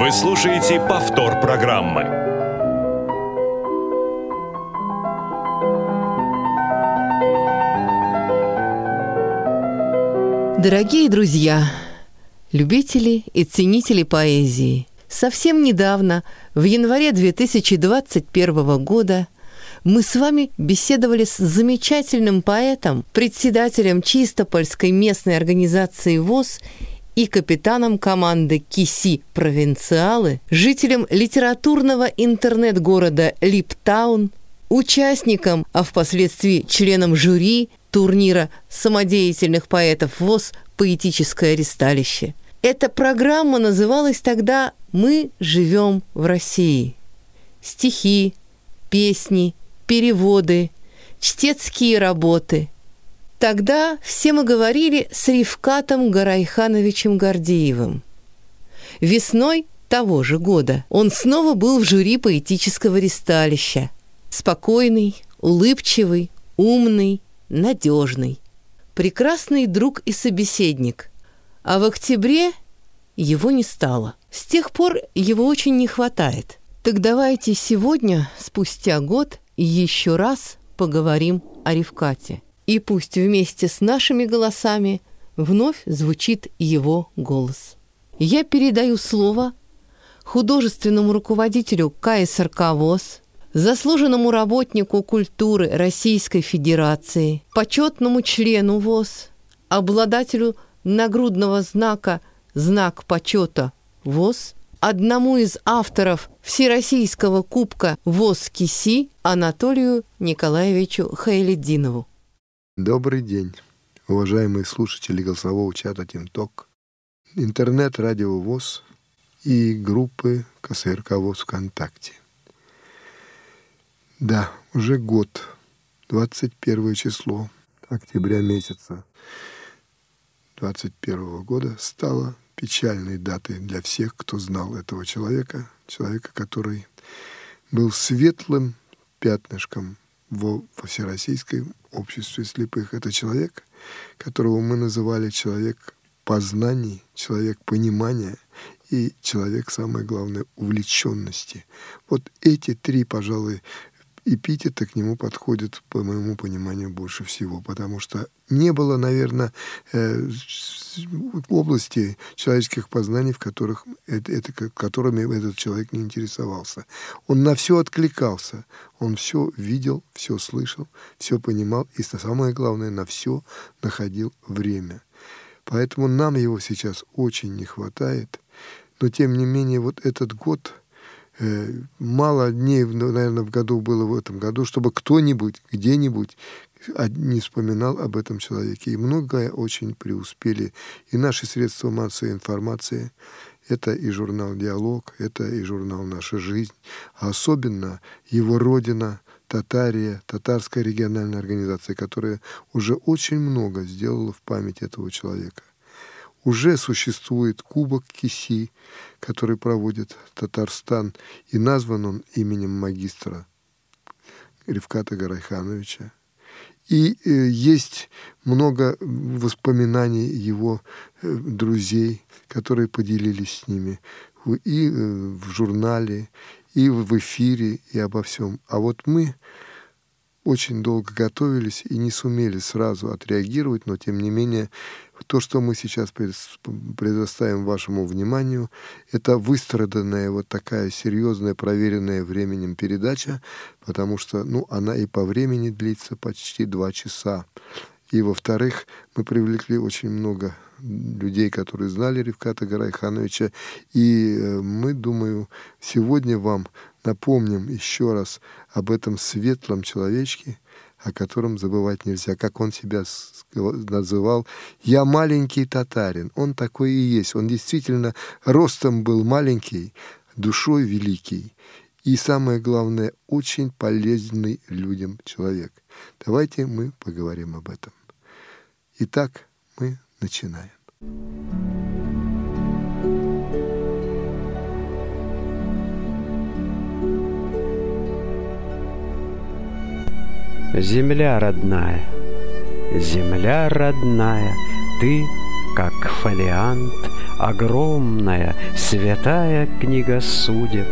Вы слушаете повтор программы. Дорогие друзья, любители и ценители поэзии, совсем недавно, в январе 2021 года, мы с вами беседовали с замечательным поэтом, председателем Чистопольской местной организации ВОЗ и капитаном команды Киси Провинциалы, жителем литературного интернет-города Липтаун, участником, а впоследствии членом жюри турнира самодеятельных поэтов ВОЗ «Поэтическое ристалище». Эта программа называлась тогда «Мы живем в России». Стихи, песни, переводы, чтецкие работы – Тогда все мы говорили с Ривкатом Гарайхановичем Гордеевым. Весной того же года он снова был в жюри поэтического ристалища. Спокойный, улыбчивый, умный, надежный. Прекрасный друг и собеседник. А в октябре его не стало. С тех пор его очень не хватает. Так давайте сегодня, спустя год, еще раз поговорим о Ривкате. И пусть вместе с нашими голосами вновь звучит его голос. Я передаю слово художественному руководителю КСРК ВОЗ, заслуженному работнику культуры Российской Федерации, почетному члену ВОЗ, обладателю нагрудного знака «Знак почета ВОЗ», одному из авторов Всероссийского кубка ВОЗ КИСИ Анатолию Николаевичу Хайледдинову. Добрый день, уважаемые слушатели голосового чата ТимТок, интернет-радио ВОЗ и группы КСРК ВОЗ ВКонтакте. Да, уже год, 21 число октября месяца 21 года стало печальной датой для всех, кто знал этого человека, человека, который был светлым пятнышком во, во Всероссийском обществе слепых. Это человек, которого мы называли человек познаний, человек понимания и человек, самое главное, увлеченности. Вот эти три, пожалуй, эпитеты к нему подходят, по моему пониманию, больше всего, потому что не было, наверное, э, области человеческих познаний, в которых это, это, которыми этот человек не интересовался. Он на все откликался, он все видел, все слышал, все понимал, и самое главное, на все находил время. Поэтому нам его сейчас очень не хватает, но тем не менее вот этот год – мало дней, наверное, в году было в этом году, чтобы кто-нибудь где-нибудь не вспоминал об этом человеке. И многое очень преуспели. И наши средства массовой информации, это и журнал «Диалог», это и журнал «Наша жизнь», а особенно его родина, Татария, татарская региональная организация, которая уже очень много сделала в память этого человека. Уже существует кубок Киси, который проводит Татарстан, и назван он именем магистра Ревката Гарайхановича. И э, есть много воспоминаний его э, друзей, которые поделились с ними и э, в журнале, и в эфире, и обо всем. А вот мы очень долго готовились и не сумели сразу отреагировать, но тем не менее то, что мы сейчас предоставим вашему вниманию, это выстраданная вот такая серьезная, проверенная временем передача, потому что ну, она и по времени длится почти два часа. И, во-вторых, мы привлекли очень много людей, которые знали Ревката Гарайхановича. И э, мы, думаю, сегодня вам напомним еще раз об этом светлом человечке, о котором забывать нельзя, как он себя называл. «Я маленький татарин». Он такой и есть. Он действительно ростом был маленький, душой великий. И самое главное, очень полезный людям человек. Давайте мы поговорим об этом. Итак, мы начинаем. Земля родная, земля родная, ты, как фолиант, огромная, святая книга судеб.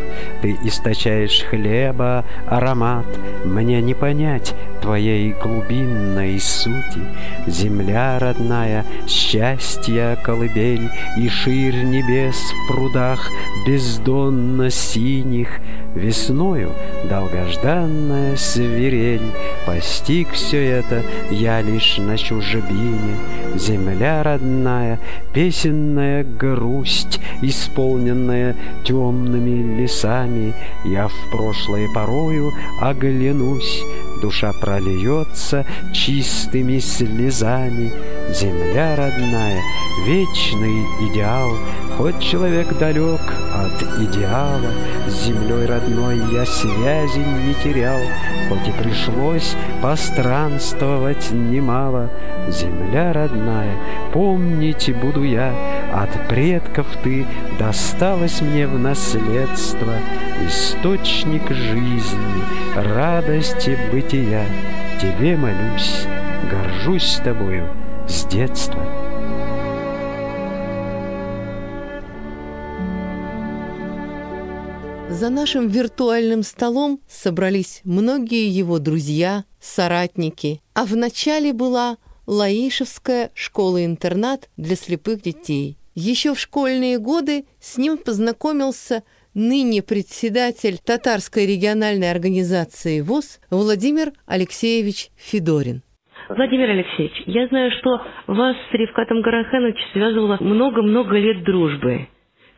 Ты источаешь хлеба аромат, мне не понять твоей глубинной сути. Земля родная, счастья колыбель и ширь небес в прудах бездонно синих, Весною долгожданная свирель, Постиг все это я лишь на чужбине. Земля родная, песенная грусть, Исполненная темными лесами, Я в прошлое порою оглянусь, Душа прольется чистыми слезами. Земля родная, вечный идеал, Хоть человек далек от идеала, С землей родной я связи не терял, Хоть и пришлось постранствовать немало. Земля родная, помнить буду я, От предков ты досталась мне в наследство, Источник жизни, радости бытия. Тебе молюсь, горжусь тобою с детства. За нашим виртуальным столом собрались многие его друзья, соратники, а в начале была Лаишевская школа-интернат для слепых детей. Еще в школьные годы с ним познакомился ныне председатель Татарской региональной организации ВОЗ Владимир Алексеевич Федорин. Владимир Алексеевич, я знаю, что вас с Ревкатом Гарахановичем связывало много-много лет дружбы.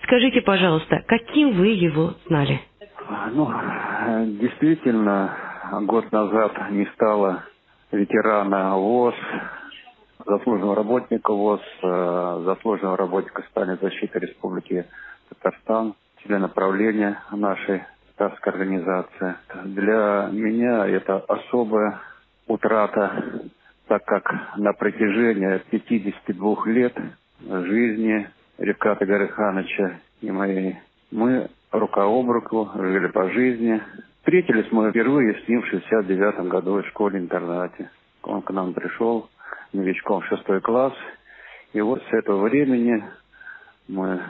Скажите, пожалуйста, каким вы его знали? Ну, действительно, год назад не стало ветерана ВОЗ, заслуженного работника ВОЗ, э, заслуженного работника Стали защиты Республики Татарстан, члена правления нашей татарской организации. Для меня это особая утрата, так как на протяжении 52 лет жизни Ревката Гарыхановича и моей. Мы рука об руку жили по жизни. Встретились мы впервые с ним в 69 году в школе-интернате. Он к нам пришел новичком в шестой класс. И вот с этого времени мы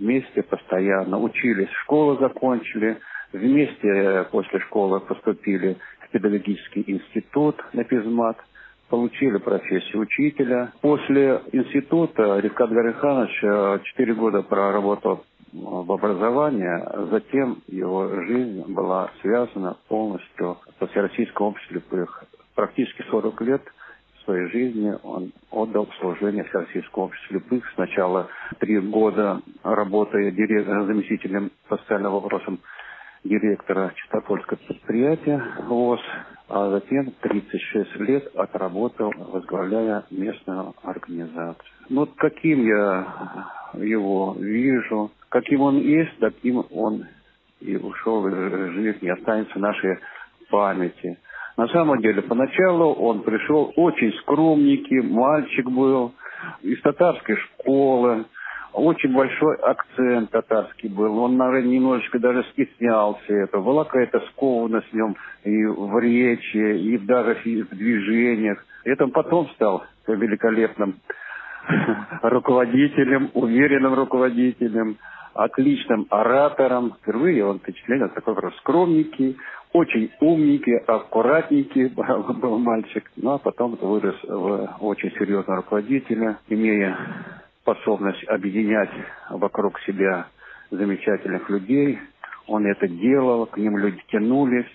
вместе постоянно учились, школу закончили, вместе после школы поступили в педагогический институт на Пизмат – получили профессию учителя. После института Ревкат Гариханович э, четыре года проработал в образовании, затем его жизнь была связана полностью со Всероссийским обществом. Практически 40 лет своей жизни он отдал служение Всероссийскому обществу слепых. Сначала три года работая заместителем по социальным вопросам директора Чистопольского предприятия ВОЗ, а затем 36 лет отработал, возглавляя местную организацию. Ну, вот каким я его вижу, каким он есть, таким он и ушел из жизни, останется в нашей памяти. На самом деле, поначалу он пришел очень скромненький, мальчик был, из татарской школы, очень большой акцент татарский был. Он, наверное, немножечко даже стеснялся этого. Была какая-то скованность в нем и в речи, и даже в движениях. Это он потом стал великолепным руководителем, уверенным руководителем, отличным оратором. Впервые он впечатление такой скромненький, очень умненький, аккуратненький был мальчик. Ну, а потом вырос в очень серьезного руководителя, имея способность объединять вокруг себя замечательных людей. Он это делал, к ним люди тянулись.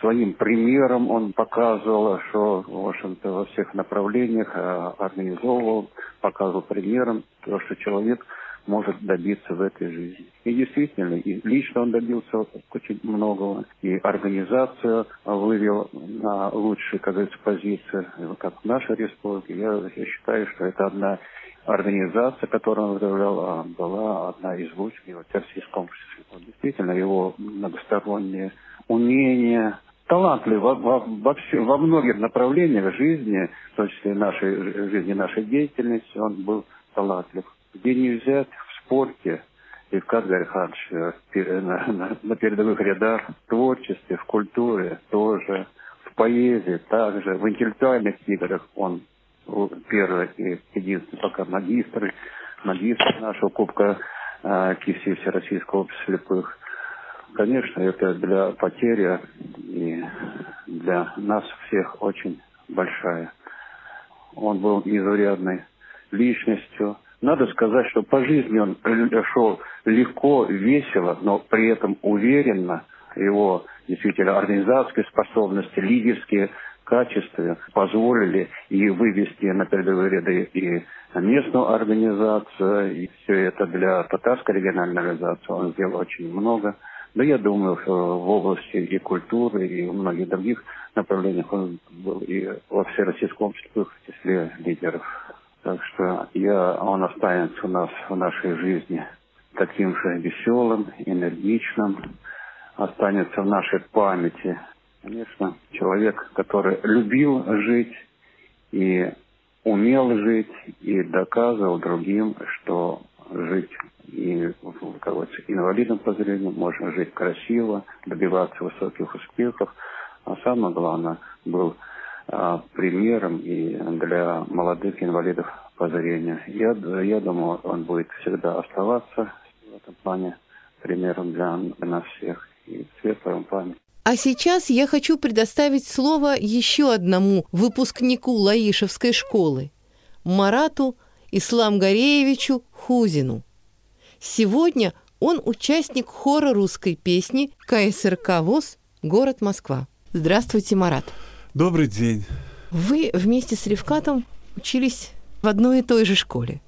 Своим примером он показывал, что, в общем-то, во всех направлениях э, организовывал, показывал примером то, что человек может добиться в этой жизни. И действительно, и лично он добился очень многого, и организацию вывел на лучшие, как говорится, позиции, как в нашей республике. Я, я считаю, что это одна организация, которую он возглавлял, а, была одна из лучших его российском обществе. Действительно, его многосторонние умения, талантливый во, во, во, все, во многих направлениях жизни, в том числе нашей жизни, нашей деятельности, он был талантлив. Где не взять в спорте, Ивкат Гариханович э, на, на, на передовых рядах, в творчестве, в культуре тоже, в поэзии также, в интеллектуальных играх он первый и единственный пока магистры, финалист нашего Кубка э, КИСИ Всероссийского общества слепых. Конечно, это для потери и для нас всех очень большая. Он был незаурядной личностью. Надо сказать, что по жизни он шел легко, весело, но при этом уверенно. Его действительно организаторские способности, лидерские качества позволили и вывести на передовые ряды и местную организацию, и все это для татарской региональной организации он сделал очень много. Да я думаю, что в области и культуры, и в многих других направлениях он был и во всероссийском обществе в числе лидеров. Так что я, он останется у нас в нашей жизни таким же веселым, энергичным, останется в нашей памяти. Конечно, человек, который любил жить и умел жить, и доказывал другим, что жить и, говорится, инвалидом по зрению можно жить красиво, добиваться высоких успехов. А самое главное, был примером и для молодых инвалидов по зрению. Я, я думаю, он будет всегда оставаться в этом плане примером для, нас всех и светлая память. А сейчас я хочу предоставить слово еще одному выпускнику Лаишевской школы, Марату Ислам Гореевичу Хузину. Сегодня он участник хора русской песни КСРК ВОЗ «Город Москва». Здравствуйте, Марат. Добрый день. Вы вместе с Ревкатом учились в одной и той же школе.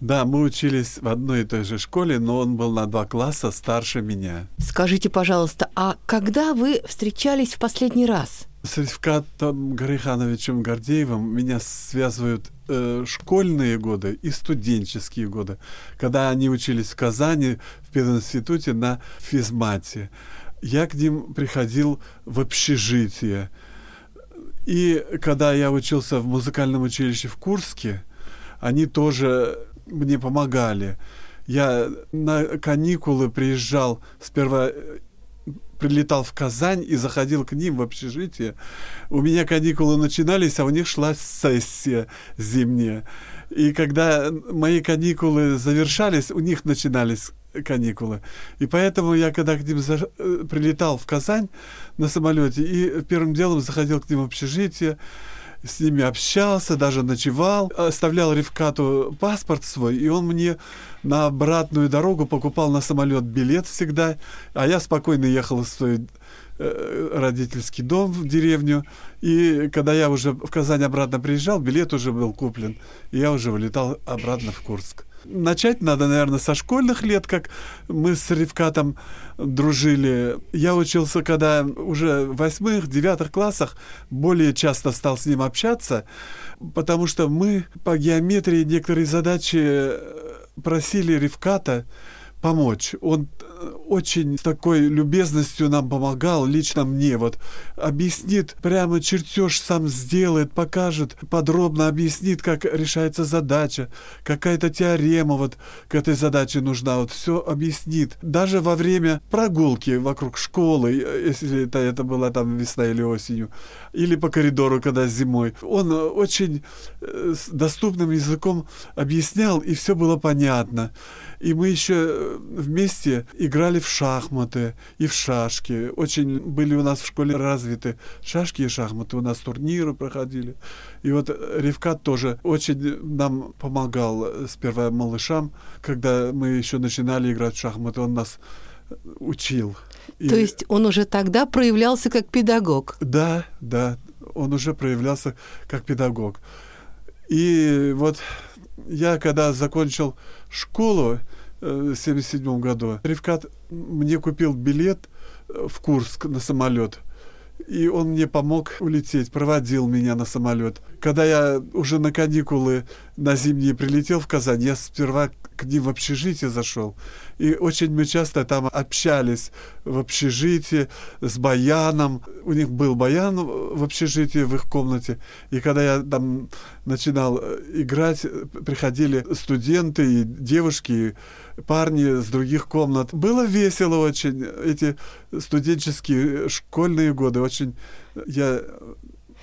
Да, мы учились в одной и той же школе, но он был на два класса старше меня. Скажите, пожалуйста, а когда вы встречались в последний раз? С Ревкатом Гарихановичем Гордеевым меня связывают э, школьные годы и студенческие годы, когда они учились в Казани в первом институте на физмате. Я к ним приходил в общежитие. И когда я учился в музыкальном училище в Курске, они тоже мне помогали. Я на каникулы приезжал сперва прилетал в Казань и заходил к ним в общежитие. У меня каникулы начинались, а у них шла сессия зимняя. И когда мои каникулы завершались, у них начинались каникулы. И поэтому я, когда к ним за... Э, прилетал в Казань на самолете, и первым делом заходил к ним в общежитие, с ними общался, даже ночевал, оставлял Ревкату паспорт свой, и он мне на обратную дорогу покупал на самолет билет всегда, а я спокойно ехал в свой э, родительский дом в деревню. И когда я уже в Казань обратно приезжал, билет уже был куплен, и я уже вылетал обратно в Курск. Начать надо, наверное, со школьных лет, как мы с Ревкатом дружили. Я учился, когда уже в восьмых, девятых классах более часто стал с ним общаться, потому что мы по геометрии некоторые задачи э, просили Ревката помочь. Он очень с такой любезностью нам помогал, лично мне, вот, объяснит, прямо чертеж сам сделает, покажет, подробно объяснит, как решается задача, какая-то теорема вот к этой задаче нужна, вот все объяснит. Даже во время прогулки вокруг школы, если это, это было там весна или осенью, или по коридору, когда зимой, он очень э, доступным языком объяснял, и все было понятно. И мы еще э, вместе играли в шахматы и в шашки. Очень были у нас в школе развиты шашки и шахматы. У нас турниры проходили. И вот Ревкат тоже очень нам помогал э, сперва малышам. Когда мы еще начинали играть в шахматы, он нас э, учил. То есть он уже тогда проявлялся как педагог? Да, да, он уже проявлялся как педагог. И вот я когда закончил школу, в 1977 году. Ревкат мне купил билет э, в Курск на самолет. И он мне помог улететь, проводил меня на самолет. Когда я уже на каникулы на зимние прилетел в Казань, я сперва к ним в общежитие зашел. И очень мы часто там общались в общежитии с баяном. У них был баян в общежитии, в их комнате. И когда я там начинал э, играть, приходили студенты и девушки, и парни с других комнат. Было весело очень. Эти студенческие школьные годы очень я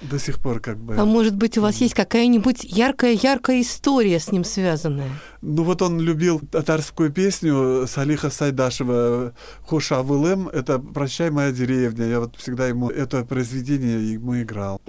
До сих пор как бы. А может быть, у вас есть какая-нибудь яркая-яркая история с ним связанная? Ну вот он любил татарскую песню Салиха Сайдашева «Хуша Вылем». Это «Прощай, моя деревня». Я вот всегда ему это произведение ему играл.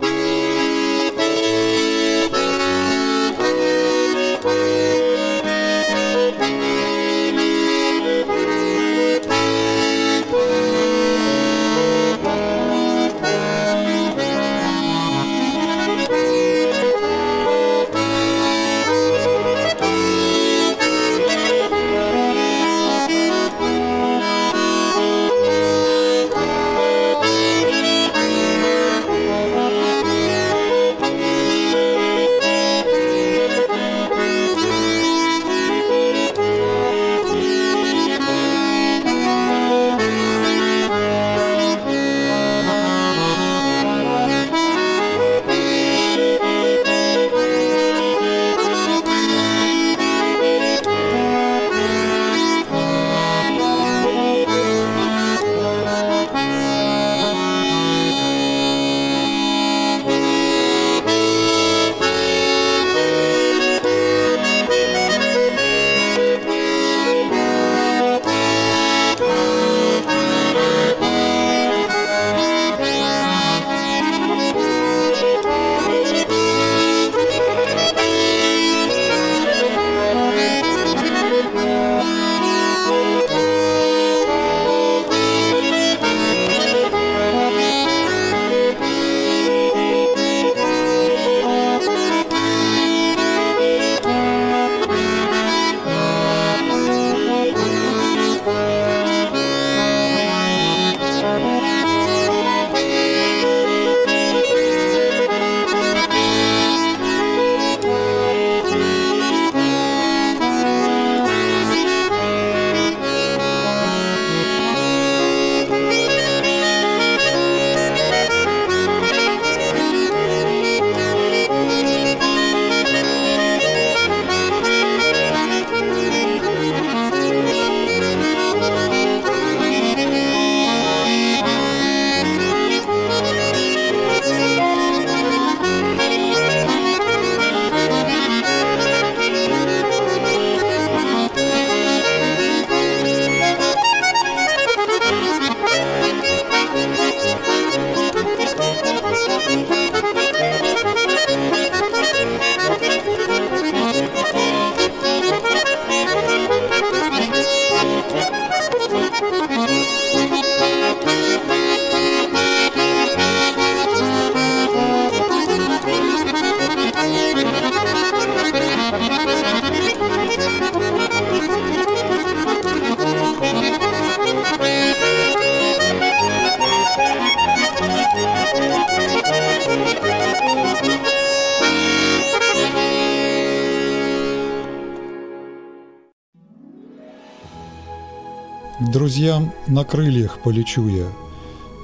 Друзьям на крыльях полечу я,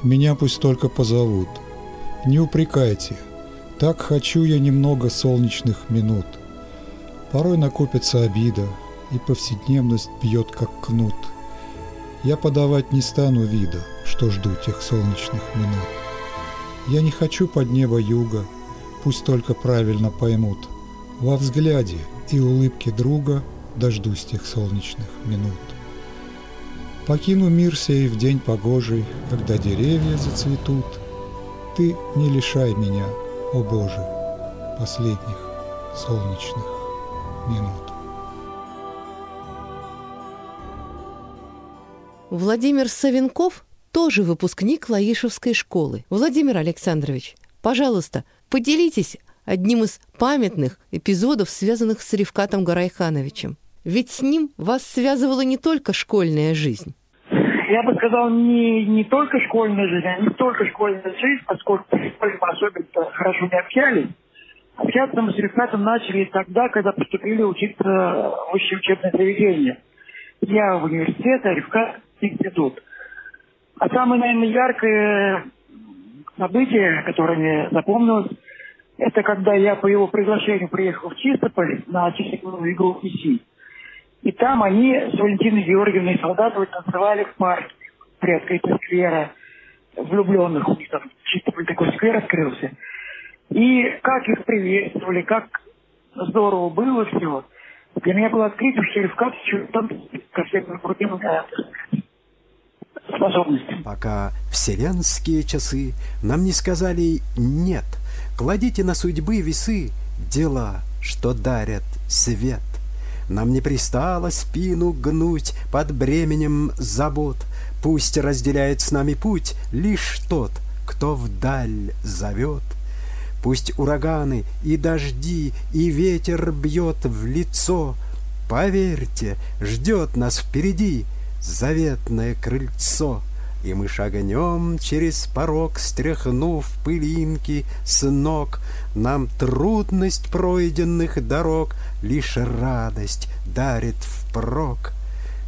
меня пусть только позовут. Не упрекайте, так хочу я немного солнечных минут. Порой накопится обида, и повседневность бьет как кнут. Я подавать не стану вида, что жду тех солнечных минут. Я не хочу под небо юга, пусть только правильно поймут. Во взгляде и улыбке друга дождусь тех солнечных минут. Покину мир сей в день погожий, когда деревья зацветут. Ты не лишай меня, о Боже, последних солнечных минут. Владимир Савенков тоже выпускник Лаишевской школы. Владимир Александрович, пожалуйста, поделитесь одним из памятных эпизодов, связанных с Ревкатом Гарайхановичем. Ведь с ним вас связывала не только школьная жизнь. Я бы сказал, не, не только школьная жизнь, а не только школьная жизнь, поскольку в школе мы особенно хорошо не общались. Общаться мы с Ревкатом начали тогда, когда поступили учиться в высшее учебное заведение. Я в университет, а в институт. А самое, наверное, яркое событие, которое мне запомнилось, это когда я по его приглашению приехал в Чистополь на чистяковую игру ИСИ. И там они с Валентиной Георгиевной Солдатовой танцевали в парке при открытии сквера влюбленных. У них там Чистополь такой сквер открылся. И как их приветствовали, как здорово было все. Для меня было открытие, что Ревкат там ко всем крутым способностям. Пока вселенские часы нам не сказали «нет», кладите на судьбы весы дела, что дарят свет. Нам не пристало спину гнуть под бременем забот, Пусть разделяет с нами путь лишь тот, кто вдаль зовет. Пусть ураганы и дожди, и ветер бьет в лицо, Поверьте, ждет нас впереди заветное крыльцо, И мы шагнем через порог, стряхнув пылинки с ног. Нам трудность пройденных дорог Лишь радость дарит впрок.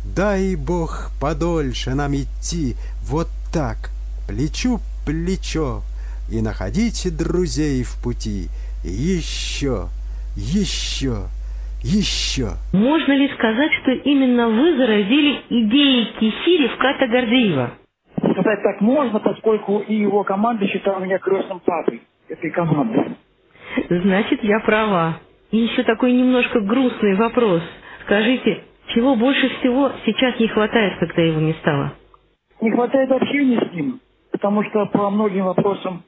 Дай Бог подольше нам идти вот так, плечу плечо, И находить друзей в пути еще, еще, еще. Можно ли сказать, что именно вы заразили идеей Кисири в Ката Гордеева? Сказать так можно, поскольку и его команда считала меня крестным папой этой команды. Значит, я права. И еще такой немножко грустный вопрос. Скажите, чего больше всего сейчас не хватает, когда его не стало? Не хватает общения с ним, потому что по многим вопросам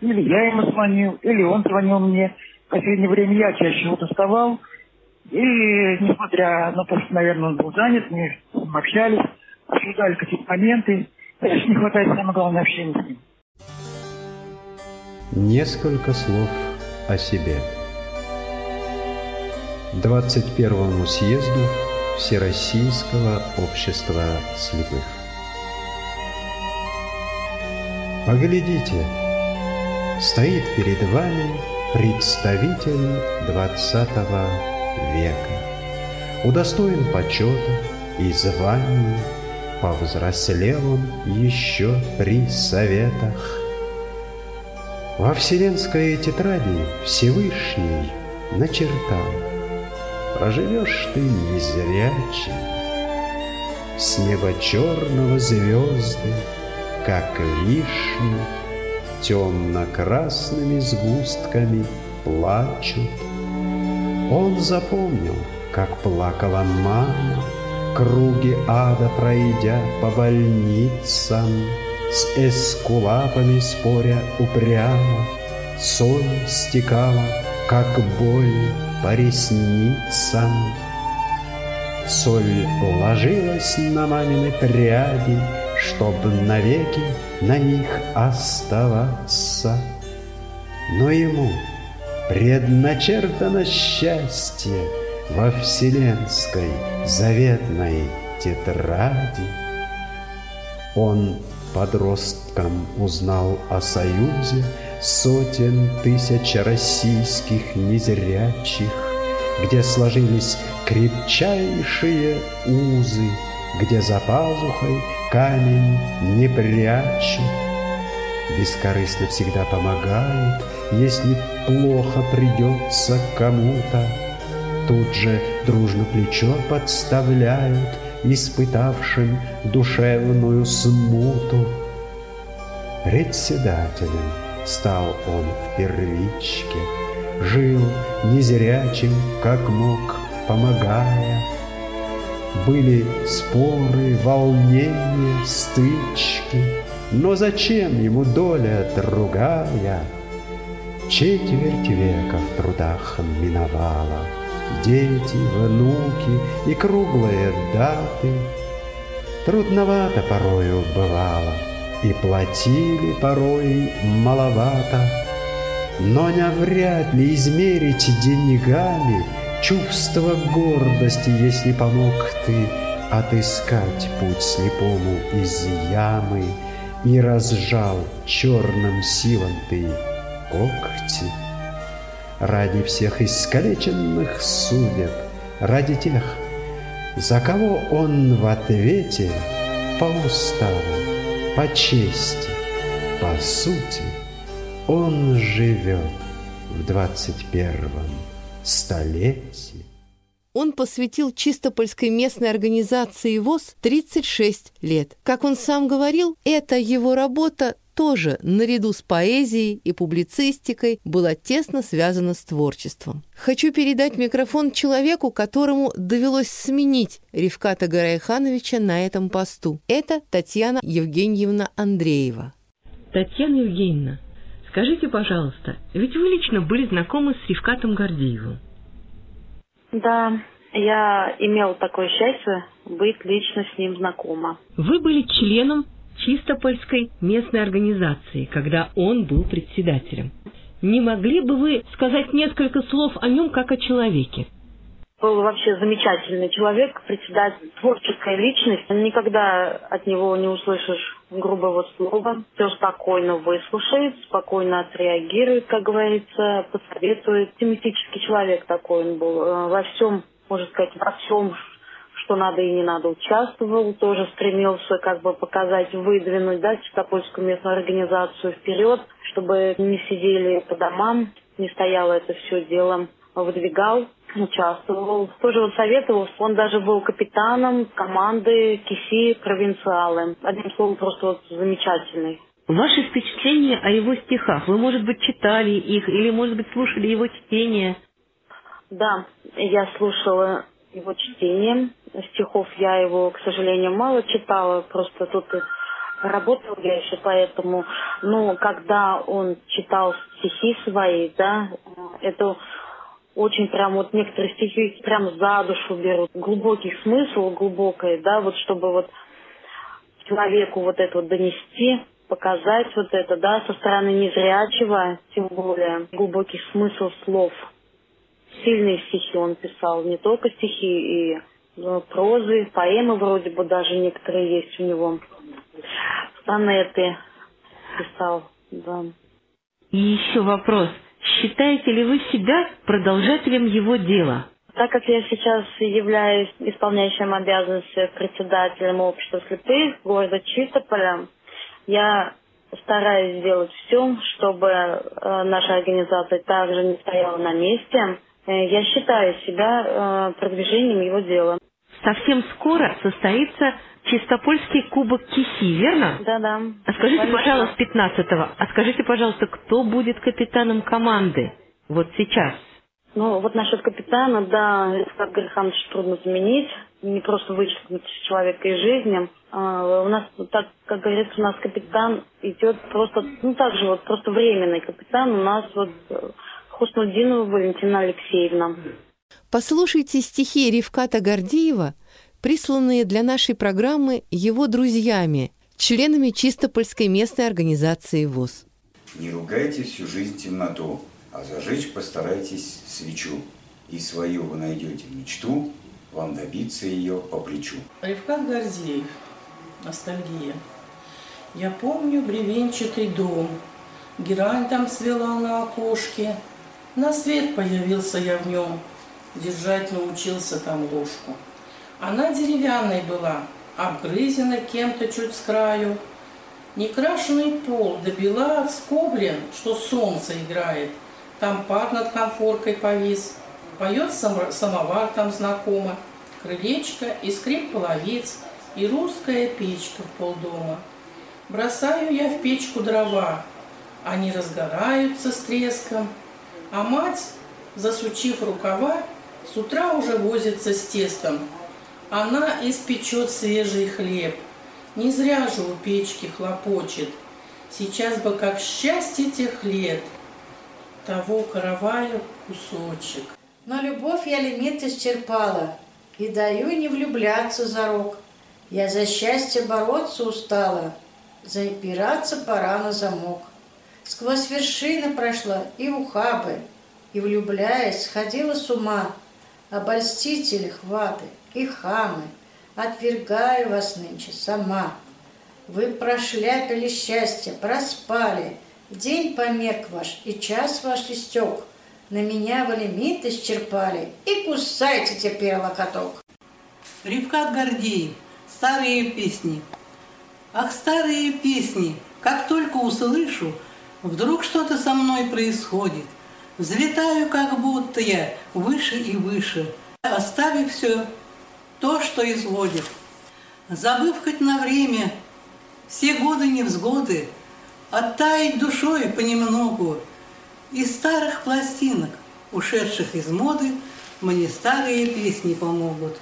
или я ему звонил, или он звонил мне. В последнее время я чаще его доставал. И несмотря на то, что, наверное, он был занят, мы общались, обсуждали какие-то моменты. Конечно, не хватает самое главное общения с ним. Несколько слов о себе. 21 съезду Всероссийского общества слепых. Поглядите, стоит перед вами представитель 20 века, удостоен почета и званий, повзрослел он еще при советах. Во вселенской тетради Всевышний начертал Проживешь ты незрячий, С неба черного звезды, Как вишни, Темно-красными сгустками плачут. Он запомнил, как плакала мама, Круги ада пройдя по больницам, С эскулапами споря упрямо, Соль стекала, как боль по ресницам. Соль ложилась на мамины пряди, Чтоб навеки на них оставаться. Но ему предначертано счастье Во вселенской заветной тетради. Он подростком узнал о союзе Сотен тысяч российских незрячих, Где сложились крепчайшие узы, Где за пазухой камень не прячут. Бескорыстно всегда помогают, Если плохо придется кому-то. Тут же дружно плечо подставляют Испытавшим душевную смуту. Председателем Стал он в первичке, Жил незрячим, как мог, помогая. Были споры, волнения, стычки, Но зачем ему доля другая? Четверть века в трудах миновала, Дети, внуки и круглые даты. Трудновато порою бывало — и платили порой маловато. Но навряд ли измерить деньгами Чувство гордости, если помог ты Отыскать путь слепому из ямы И разжал черным силам ты когти. Ради всех искалеченных судеб, Ради тех, за кого он в ответе по уставу по чести, по сути, он живет в двадцать первом столетии. Он посвятил Чистопольской местной организации ВОЗ 36 лет. Как он сам говорил, эта его работа тоже, наряду с поэзией и публицистикой, была тесно связана с творчеством. Хочу передать микрофон человеку, которому довелось сменить Ревката Гарайхановича на этом посту. Это Татьяна Евгеньевна Андреева. Татьяна Евгеньевна, скажите, пожалуйста, ведь вы лично были знакомы с Ревкатом Гордеевым? Да, я имела такое счастье быть лично с ним знакома. Вы были членом Чистопольской местной организации, когда он был председателем. Не могли бы вы сказать несколько слов о нем как о человеке? Был вообще замечательный человек, председатель, творческая личность. Никогда от него не услышишь грубого слова. Все спокойно выслушает, спокойно отреагирует, как говорится, посоветует. Оптимистический человек такой он был. Э, во всем, можно сказать, во всем, что надо и не надо, участвовал, тоже стремился как бы показать, выдвинуть, да, Чистопольскую местную организацию вперед, чтобы не сидели по домам, не стояло это все делом, выдвигал, участвовал. Тоже он советовал, он даже был капитаном команды КИСИ «Провинциалы». Одним словом, просто вот замечательный. Ваши впечатления о его стихах? Вы, может быть, читали их или, может быть, слушали его чтение? Да, я слушала его чтение. Стихов я его, к сожалению, мало читала, просто тут работал я еще поэтому. Но когда он читал стихи свои, да, это очень прям вот некоторые стихи прям за душу берут. Глубокий смысл, глубокое, да, вот чтобы вот человеку вот это вот донести, показать вот это, да, со стороны незрячего, тем более глубокий смысл слов – сильные стихи он писал, не только стихи и ну, прозы, поэмы вроде бы даже некоторые есть у него. Сонеты писал, да. И еще вопрос. Считаете ли вы себя продолжателем его дела? Так как я сейчас являюсь исполняющим обязанности председателем общества слепых города Чистополя, я стараюсь сделать все, чтобы э, наша организация также не стояла на месте, Э, я считаю себя э, продвижением его дела. Совсем скоро состоится Чистопольский кубок Киси, верно? Да, да. А скажите, пожалуйста, 15-го, а скажите, пожалуйста, кто будет капитаном команды вот сейчас? Ну, вот насчет капитана, да, Ильфат Гриханович трудно заменить, не просто вычеркнуть человека из жизни. А, у нас, так как говорится, у нас капитан идет просто, ну так же вот, просто временный капитан. У нас вот э, Хуснудинова Валентина Алексеевна. Послушайте стихи Ревката Гордеева, присланные для нашей программы его друзьями, членами Чистопольской местной организации ВОЗ. Не ругайте всю жизнь темноту, а зажечь постарайтесь свечу. И свою вы найдете мечту, вам добиться ее по плечу. Ревкат Гордеев. Ностальгия. Я помню бревенчатый дом, Герань там свела на окошке, на свет появился я в нем, держать научился там ложку. Она деревянной была, обгрызена кем-то чуть с краю. Некрашенный пол добила скоблен, что солнце играет. Там пар над конфоркой повис. Поет самовар там знакомо. Крылечко и скрип половиц, и русская печка в полдома. Бросаю я в печку дрова, они разгораются с треском, а мать, засучив рукава, с утра уже возится с тестом. Она испечет свежий хлеб. Не зря же у печки хлопочет. Сейчас бы как счастье тех лет, того караваю кусочек. Но любовь я лимит исчерпала, И даю не влюбляться за рог. Я за счастье бороться устала, Запираться пора на замок. Сквозь вершины прошла и ухабы, и, влюбляясь, сходила с ума. Обольстители хваты и хамы, отвергаю вас нынче сама. Вы прошляпили счастье, проспали, День померк ваш и час ваш истек. На меня вы лимит исчерпали, И кусайте теперь локоток. Ревкат Гордеев. Старые песни. Ах, старые песни, как только услышу, Вдруг что-то со мной происходит. Взлетаю, как будто я, выше и выше, оставив все то, что изводит. Забыв хоть на время все годы невзгоды, оттаять душой понемногу. Из старых пластинок, ушедших из моды, мне старые песни помогут.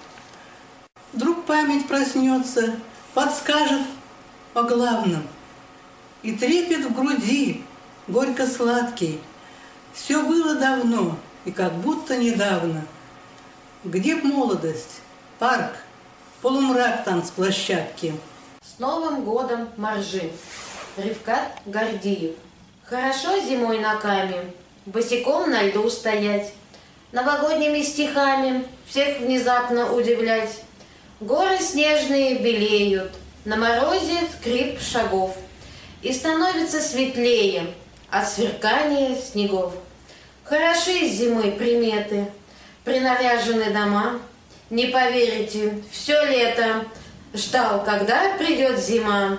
Вдруг память проснется, подскажет о главном. И трепет в груди, горько-сладкий. Все было давно и как будто недавно. Где б молодость, парк, полумрак танцплощадки. С Новым годом, Маржи! Ревкат Гордиев. Хорошо зимой на каме, босиком на льду стоять, новогодними стихами всех внезапно удивлять. Горы снежные белеют, на морозе скрип шагов, и становится светлее от сверкания снегов. Хороши зимой приметы, принаряжены дома. Не поверите, все лето ждал, когда придет зима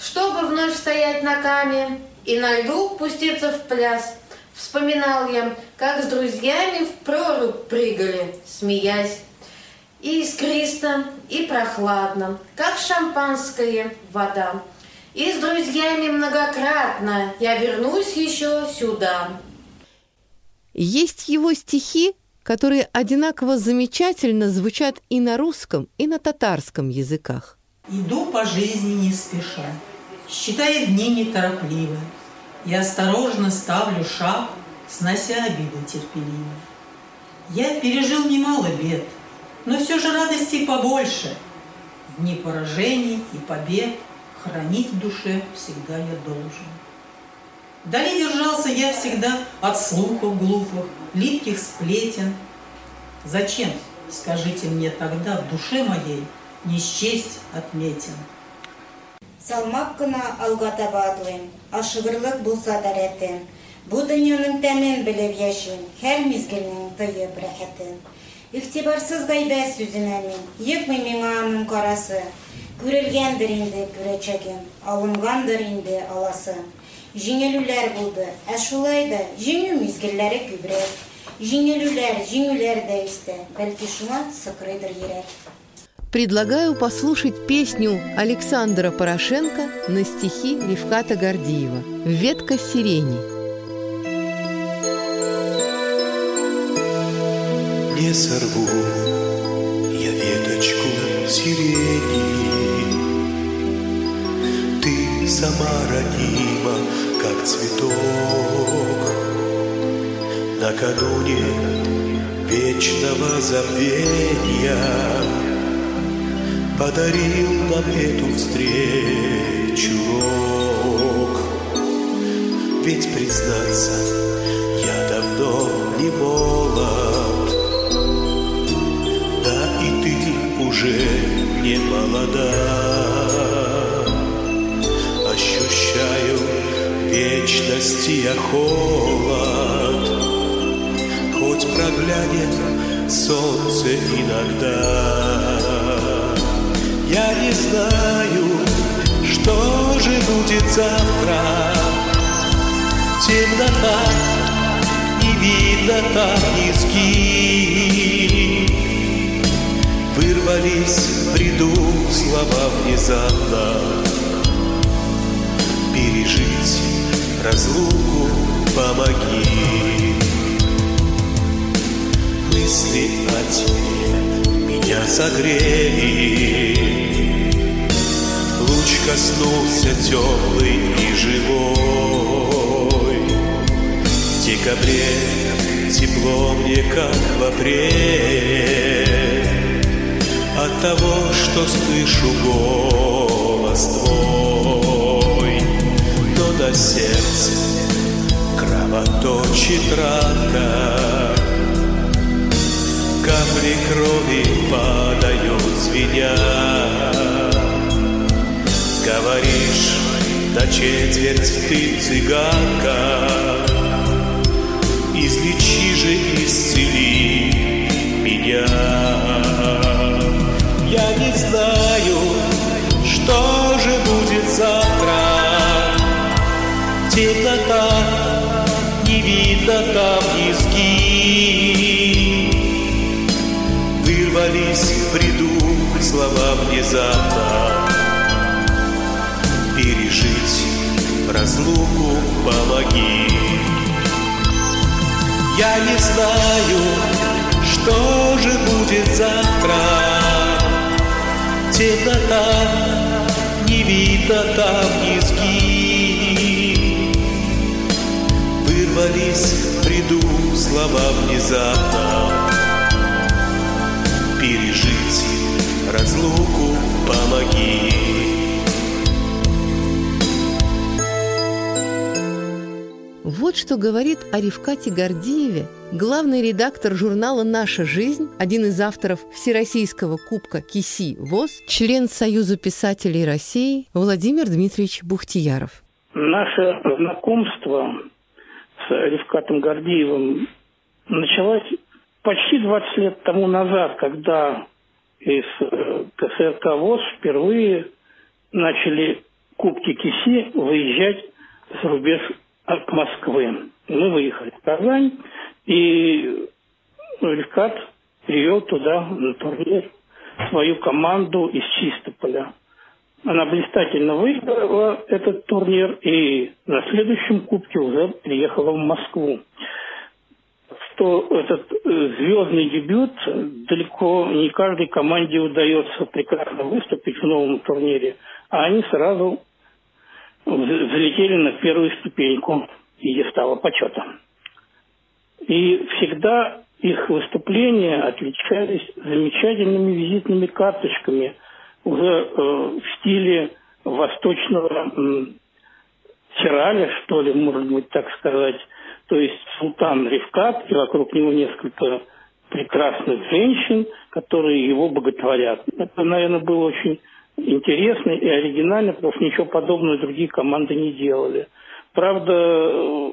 чтобы вновь стоять на каме и на льду пуститься в пляс. Вспоминал я, как с друзьями в прорубь прыгали, смеясь. И искристо, и прохладно, как шампанское вода. И с друзьями многократно я вернусь еще сюда. Есть его стихи, которые одинаково замечательно звучат и на русском, и на татарском языках. Иду по жизни не спеша, считая дни неторопливо, и осторожно ставлю шаг, снося обиды терпеливо. Я пережил немало бед, но все же радостей побольше. В дни поражений и побед хранить в душе всегда я должен. Вдали держался я всегда от слухов глупых, липких сплетен. Зачем, скажите мне тогда, в душе моей не счесть отметен? салмак кына алга таба атлыйм ашыгырлык булса да рәтем бу дөньяның тәмен белеп яшим һәр мизгелнең тыйып рәхәтен игътибарсыз гайбәт сүзенә мин йөкми миңа аның карасы күрелгәндер инде күрәчәгем. Алынгандыр инде аласы җиңелүләр булды. Ә шулай да җиңү мизгелләре күбрәк. Җиңелүләр җиңүләр дә истә. Бәлки шуңа сыкрыйдыр йөрәк. Предлагаю послушать песню Александра Порошенко на стихи Левката Гордиева «Ветка сирени». Не сорву я веточку сирени, сама родима, как цветок. Накануне вечного забвения подарил нам эту встречу рок. Ведь, признаться, я давно не молод, да и ты уже не молода. Ощущаю вечности я холод, хоть проглянет солнце иногда. Я не знаю, что же будет завтра. Темнота, не видно там низги. Вырвались в бреду слова внезапно. Пережить разлуку помоги. Мысли о тебе меня согрели луч коснулся теплый и живой. В декабре тепло мне, как в апреле, От того, что слышу голос твой. До сердца. Кровоточит ранка, Капли крови падают звеня. Говоришь, до четверть ты цыганка Излечи же, исцели меня. Я не знаю, что там низги Вырвались в бреду слова внезапно разлуку помоги. Я не знаю, что же будет завтра. Темнота, не видно там низги. Вырвались в бреду слова внезапно. Пережить разлуку помоги. Вот что говорит о Ревкате Гордееве главный редактор журнала «Наша жизнь», один из авторов Всероссийского кубка КИСИ ВОЗ, член Союза писателей России Владимир Дмитриевич Бухтияров. Наше знакомство Ревкатом Гордеевым началось почти 20 лет тому назад, когда из э, КСРК ВОЗ впервые начали кубки КИСИ выезжать за рубеж от Москвы. Мы выехали в Казань, и Ревкат привел туда на турнир свою команду из Чистополя. Она блистательно выиграла этот турнир и на следующем кубке уже приехала в Москву. Что этот э, звездный дебют далеко не каждой команде удается прекрасно выступить в новом турнире, а они сразу залетели на первую ступеньку пьедестала почета. И всегда их выступления отличались замечательными визитными карточками уже э, в стиле восточного тираля, что ли, может быть так сказать. То есть султан Ревкат, и вокруг него несколько прекрасных женщин, которые его боготворят. Это, наверное, было очень интересно и оригинально, потому что ничего подобного другие команды не делали. Правда,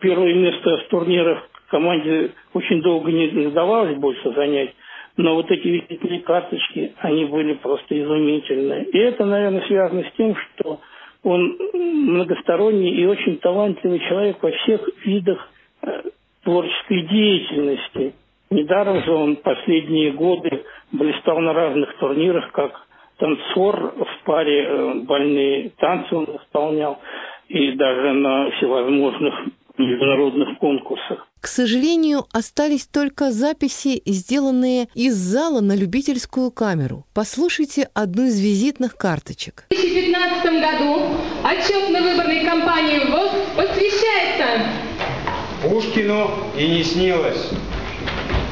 первое место в турнирах команде очень долго не, не удавалось больше занять, но вот эти визитные карточки, они были просто изумительные. И это, наверное, связано с тем, что он многосторонний и очень талантливый человек во всех видах э, творческой деятельности. Недаром же он последние годы блистал на разных турнирах, как танцор в паре э, больные танцы он исполнял, и даже на всевозможных международных конкурсах. К сожалению, остались только записи, сделанные из зала на любительскую камеру. Послушайте одну из визитных карточек. В 2015 году отчетно-выборной кампании ВОЗ посвящается Пушкину и не снилось.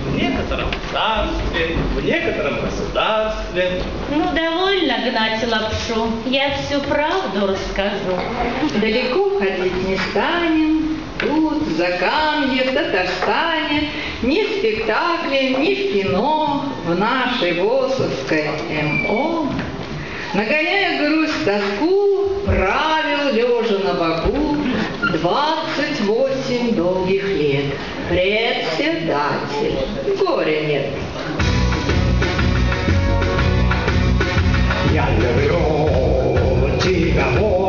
В некотором царстве, в некотором государстве. Ну, довольно гнать лапшу. Я всю правду расскажу. Далеко ходить не станем. Тут, в Закамье, в Татарстане, ни в спектакле, ни в кино, в нашей ВОСовской МО. Нагоняя грусть, тоску, правил лежа на боку, Двадцать восемь долгих лет председатель. Горя нет. Я люблю тебя, вот,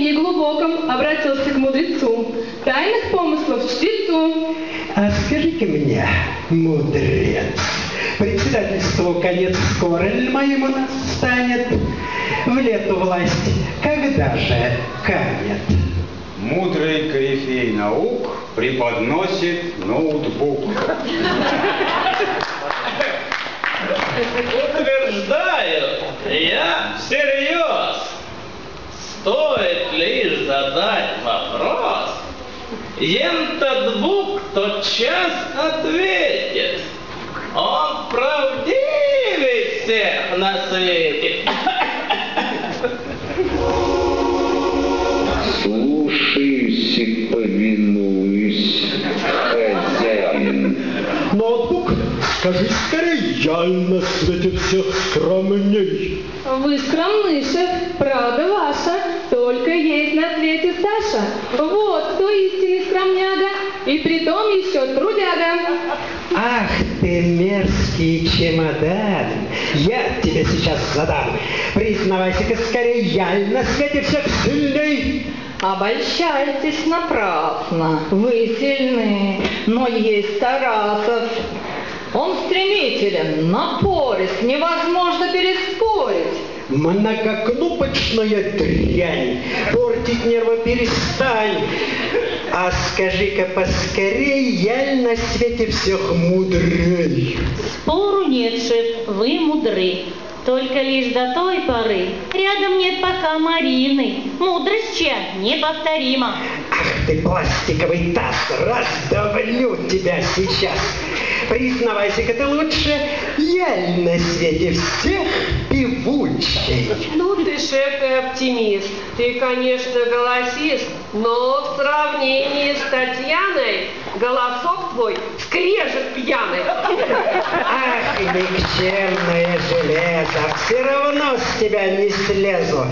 сомнении глубоком обратился к мудрецу. Тайных помыслов чтецу. А скажи-ка мне, мудрец, председательству конец скоро ли моему настанет? В лету власть когда же канет? Мудрый корифей наук преподносит ноутбук. Утверждаю, я всерьез. Стоит лишь задать вопрос, ентот бук тотчас ответит. Он правдивый всех на свете. Слушаюсь и повинуюсь, хозяин. Ноутбук, скажи скорей, я на свете всех скромней. Вы скромны, шеф, правда ваша, только есть на свете Саша. Вот кто истинный скромняга, и притом еще трудяга. Ах ты мерзкий чемодан, я тебе сейчас задам. Признавайся-ка скорее, я на свете всех сильней. Обольщайтесь напрасно, вы сильны, но есть Тарасов. Он стремителен, напорист, невозможно переспорить. Многокнопочная дрянь, портить нервы перестань. А скажи-ка поскорей, я на свете всех мудрей. Спору нет, шеф, вы мудры. Только лишь до той поры рядом нет пока Марины. Мудрость чья неповторима. Ах ты, пластиковый таз, раздавлю тебя сейчас. Признавайся-ка ты лучше, я на свете всех певучий. Ну ты, шеф, и оптимист. Ты, конечно, голосист, но в сравнении с Татьяной голосок твой скрежет пьяный. Ах, никчемное железо, все равно с тебя не слезу.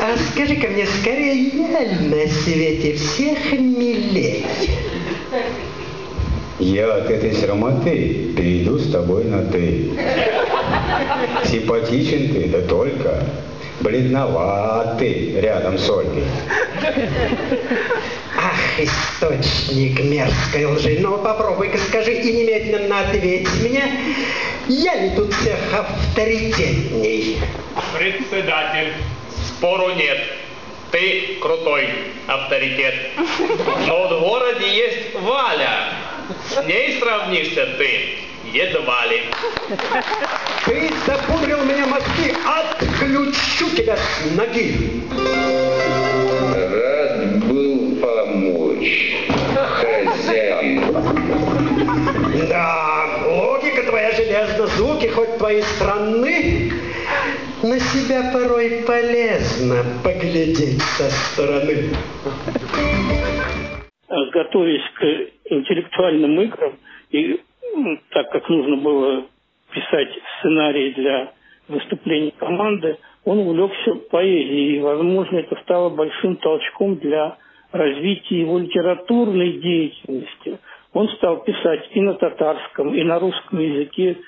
А скажи-ка мне скорее, я на свете всех милей. Я от этой срамоты перейду с тобой на «ты». Симпатичен ты, да только бледноватый рядом с Ольгой. Ах, источник мерзкой лжи. Ну, попробуй-ка скажи и немедленно ответь мне, я ли тут всех авторитетней? Председатель, спору нет. Ты крутой авторитет. Но в городе есть Валя. С ней сравнишься ты едва ли. Ты запудрил меня мозги, отключу тебя с ноги. Рад был помочь, хозяин. Да, логика твоя железна, звуки хоть твои странны, на себя порой полезно поглядеть со стороны. Готовясь к интеллектуальным играм, и так как нужно было писать сценарий для выступления команды, он увлекся поэзией, и, возможно, это стало большим толчком для развития его литературной деятельности. Он стал писать и на татарском, и на русском языке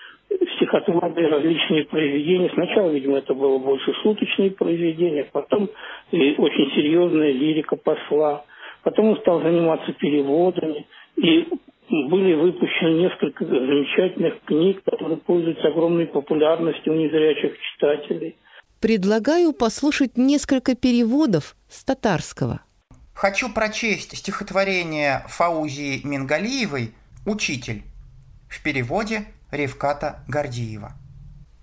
стихотворные различные произведения. Сначала, видимо, это было больше шуточные произведения, потом и очень серьезная лирика пошла. Потом он стал заниматься переводами, и были выпущены несколько замечательных книг, которые пользуются огромной популярностью у незрячих читателей. Предлагаю послушать несколько переводов с татарского. Хочу прочесть стихотворение Фаузии Мингалиевой «Учитель» в переводе Ревката Гордиева.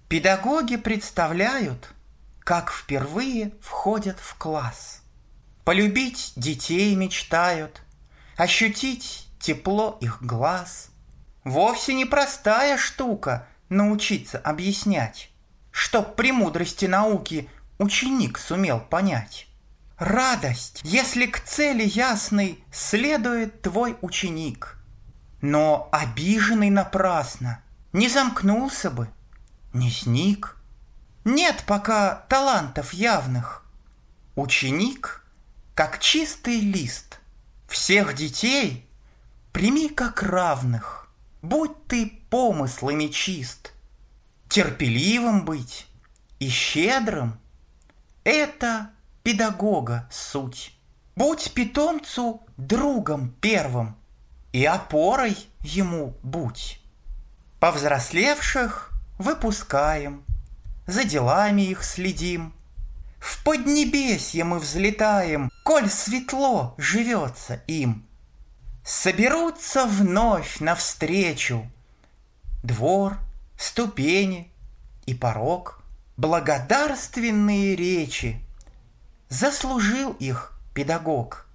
Педагоги представляют, как впервые входят в класс. Полюбить детей мечтают, ощутить тепло их глаз. Вовсе не простая штука научиться объяснять, чтоб премудрости науки ученик сумел понять. Радость, если к цели ясной следует твой ученик. Но обиженный напрасно не замкнулся бы, не сник. Нет пока талантов явных. Ученик, как чистый лист, всех детей прими как равных. Будь ты помыслами чист, терпеливым быть и щедрым — это педагога суть. Будь питомцу другом первым и опорой ему будь. Повзрослевших выпускаем, за делами их следим. В поднебесье мы взлетаем, коль светло живется им. Соберутся вновь навстречу двор, ступени и порог, благодарственные речи. Заслужил их педагог.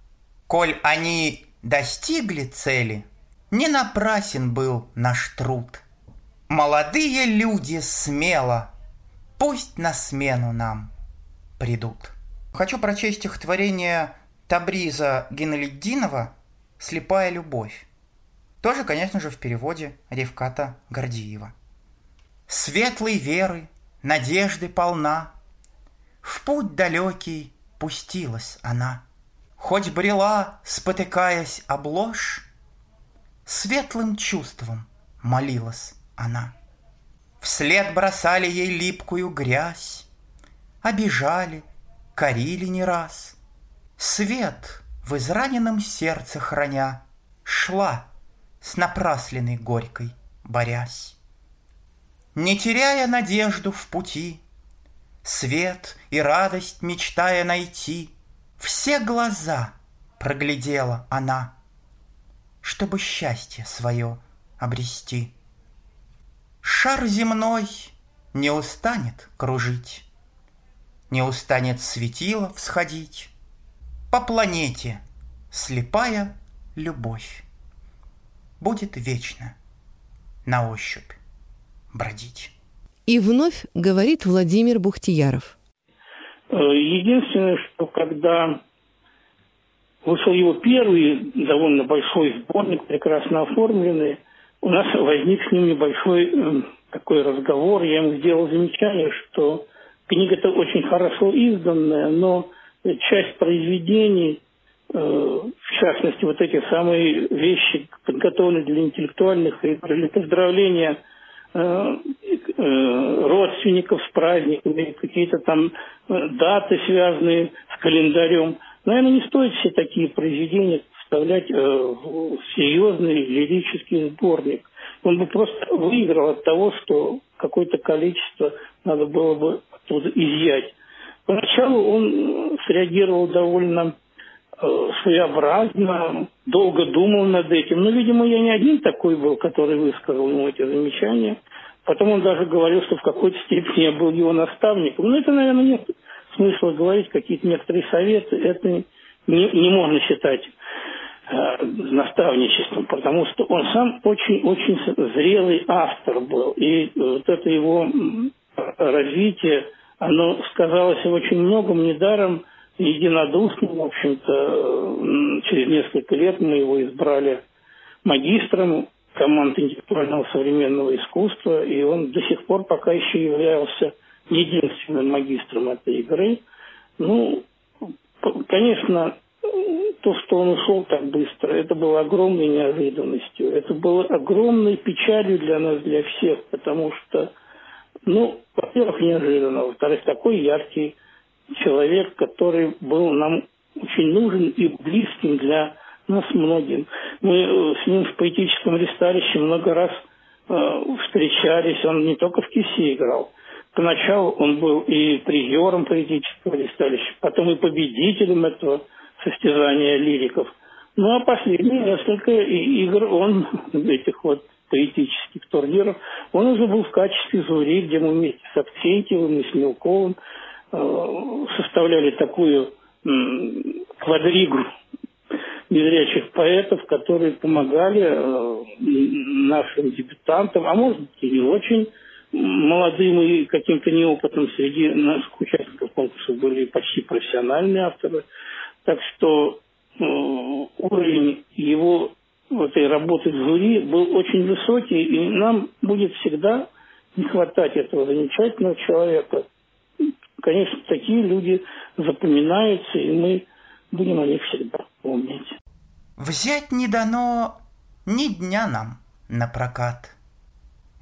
Коль они достигли цели, не напрасен был наш труд. Молодые люди смело, пусть на смену нам придут. Хочу прочесть стихотворение Табриза Генелиддинова «Слепая любовь». Тоже, конечно же, в переводе Ревката Гордиева. Светлой веры, надежды полна. В путь далекий пустилась она. Хоть брела, спотыкаясь об ложь, Светлым чувством молилась она. Вслед бросали ей липкую грязь, Обижали, корили не раз. Свет в израненном сердце храня Шла с напрасленной горькой борясь. Не теряя надежду в пути, Свет и радость мечтая найти, Все глаза проглядела она, Чтобы счастье свое обрести. Шар земной не устанет кружить, Не устанет светило всходить, По планете слепая любовь Будет вечно на ощупь бродить. И вновь говорит Владимир Бухтияров. Э, единственное, что когда вышел его первый довольно большой сборник, прекрасно оформленный, у нас возник с ним небольшой э, такой разговор. Я ему сделал замечание, что книга-то очень хорошо изданная, но часть произведений, э, в частности, вот эти самые вещи, подготовленные для интеллектуальных и для поздравления Э, э, родственников с праздниками, какие-то там даты, связанные с календарем. Наверное, не стоит все такие произведения вставлять в серьезный лирический сборник. Он бы просто выиграл от того, что какое-то количество надо было бы оттуда изъять. Поначалу он среагировал довольно своеобразно, долго думал над этим. Но, видимо, я не один такой был, который высказал ему эти замечания. Потом он даже говорил, что в какой-то степени я был его наставником. Но это, наверное, нет смысла говорить какие-то некоторые советы. Это не, не можно считать э, наставничеством, потому что он сам очень-очень зрелый автор был. И вот это его развитие, оно сказалось в очень многом, недаром единодушно, в общем-то, через несколько лет мы его избрали магистром команд интеллектуального современного искусства, и он до сих пор пока еще являлся единственным магистром этой игры. Ну, конечно, то, что он ушел так быстро, это было огромной неожиданностью. Это было огромной печалью для нас, для всех, потому что, ну, во-первых, неожиданно, во-вторых, такой яркий человек, который был нам очень нужен и близким для нас многим. Мы э, с ним в поэтическом ресталище много раз э, встречались. Он не только в кисе играл. Поначалу он был и призером поэтического ресталища, потом и победителем этого состязания лириков. Ну а последние несколько игр он, этих вот поэтических турниров, он уже был в качестве жюри, где мы вместе с Аксентьевым и с Мелковым Э, составляли такую квадригу незрячих поэтов, которые помогали э, нашим дебютантам, а может быть и не очень молодым и каким-то неопытным среди наших участников конкурса были почти профессиональные авторы. Так что э, уровень его этой работы в жюри был очень высокий, и нам будет всегда не хватать этого замечательного человека, конечно, такие люди запоминаются, и мы будем о них всегда помнить. Взять не дано ни дня нам на прокат.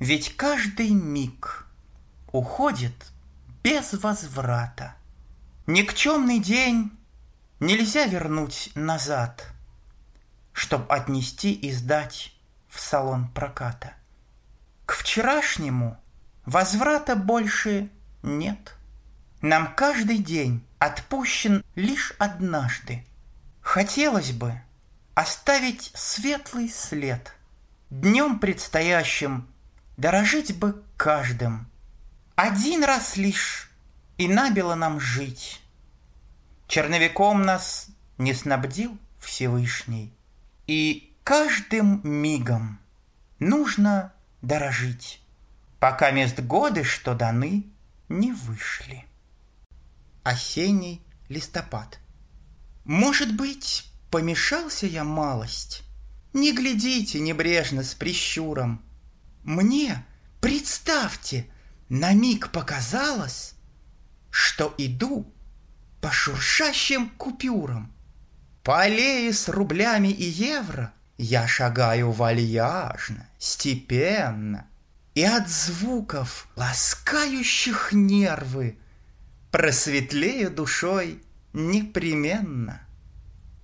Ведь каждый миг уходит без возврата. Никчемный день нельзя вернуть назад, Чтоб отнести и сдать в салон проката. К вчерашнему возврата больше нет. Нам каждый день отпущен лишь однажды. Хотелось бы оставить светлый след. Днем предстоящим дорожить бы каждым. Один раз лишь и набило нам жить. Черновиком нас не снабдил Всевышний, И каждым мигом нужно дорожить, Пока мест годы, что даны, не вышли осенний листопад. Может быть, помешался я малость? Не глядите небрежно с прищуром. Мне Представьте, на миг показалось, что иду по шуршащим купюрам. По аллее с рублями и евро я шагаю вальяжно, степенно, и от звуков, ласкающих нервы, просветлею душой непременно.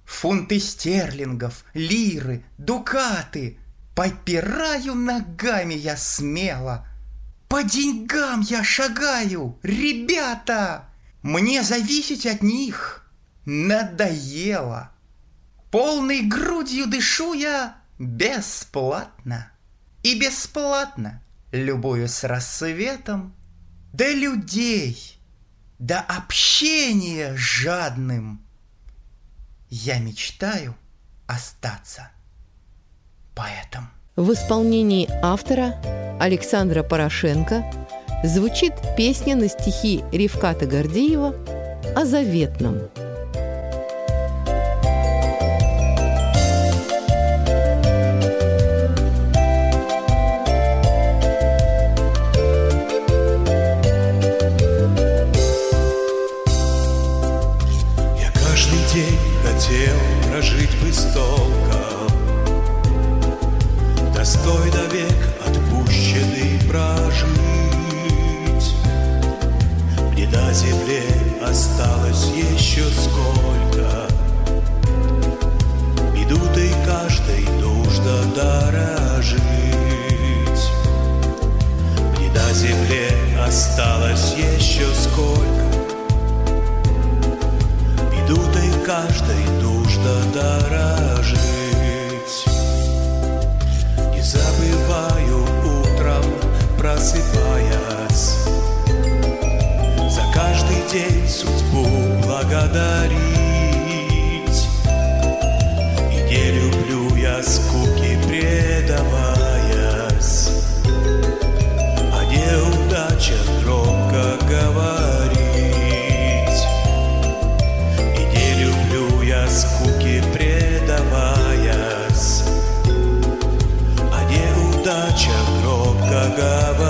Фунты стерлингов, лиры, дукаты Попираю ногами я смело. По деньгам я шагаю, ребята! Мне зависеть от них надоело. Полной грудью дышу я бесплатно. И бесплатно любуюсь рассветом, до людей, до общения жадным. Я мечтаю остаться поэтом. В исполнении автора Александра Порошенко звучит песня на стихи Ревката Гордеева о заветном – еще сколько. Идут и каждой нужно дорожить. Мне на земле осталось еще сколько. Идут и каждой нужно дорожить. Не забываю утром просыпаясь. За каждый день судьбу благодарить. И не люблю я скуки предаваясь, а о неудачах громко говорить. И не люблю я скуки предаваясь, а о неудачах громко говорить.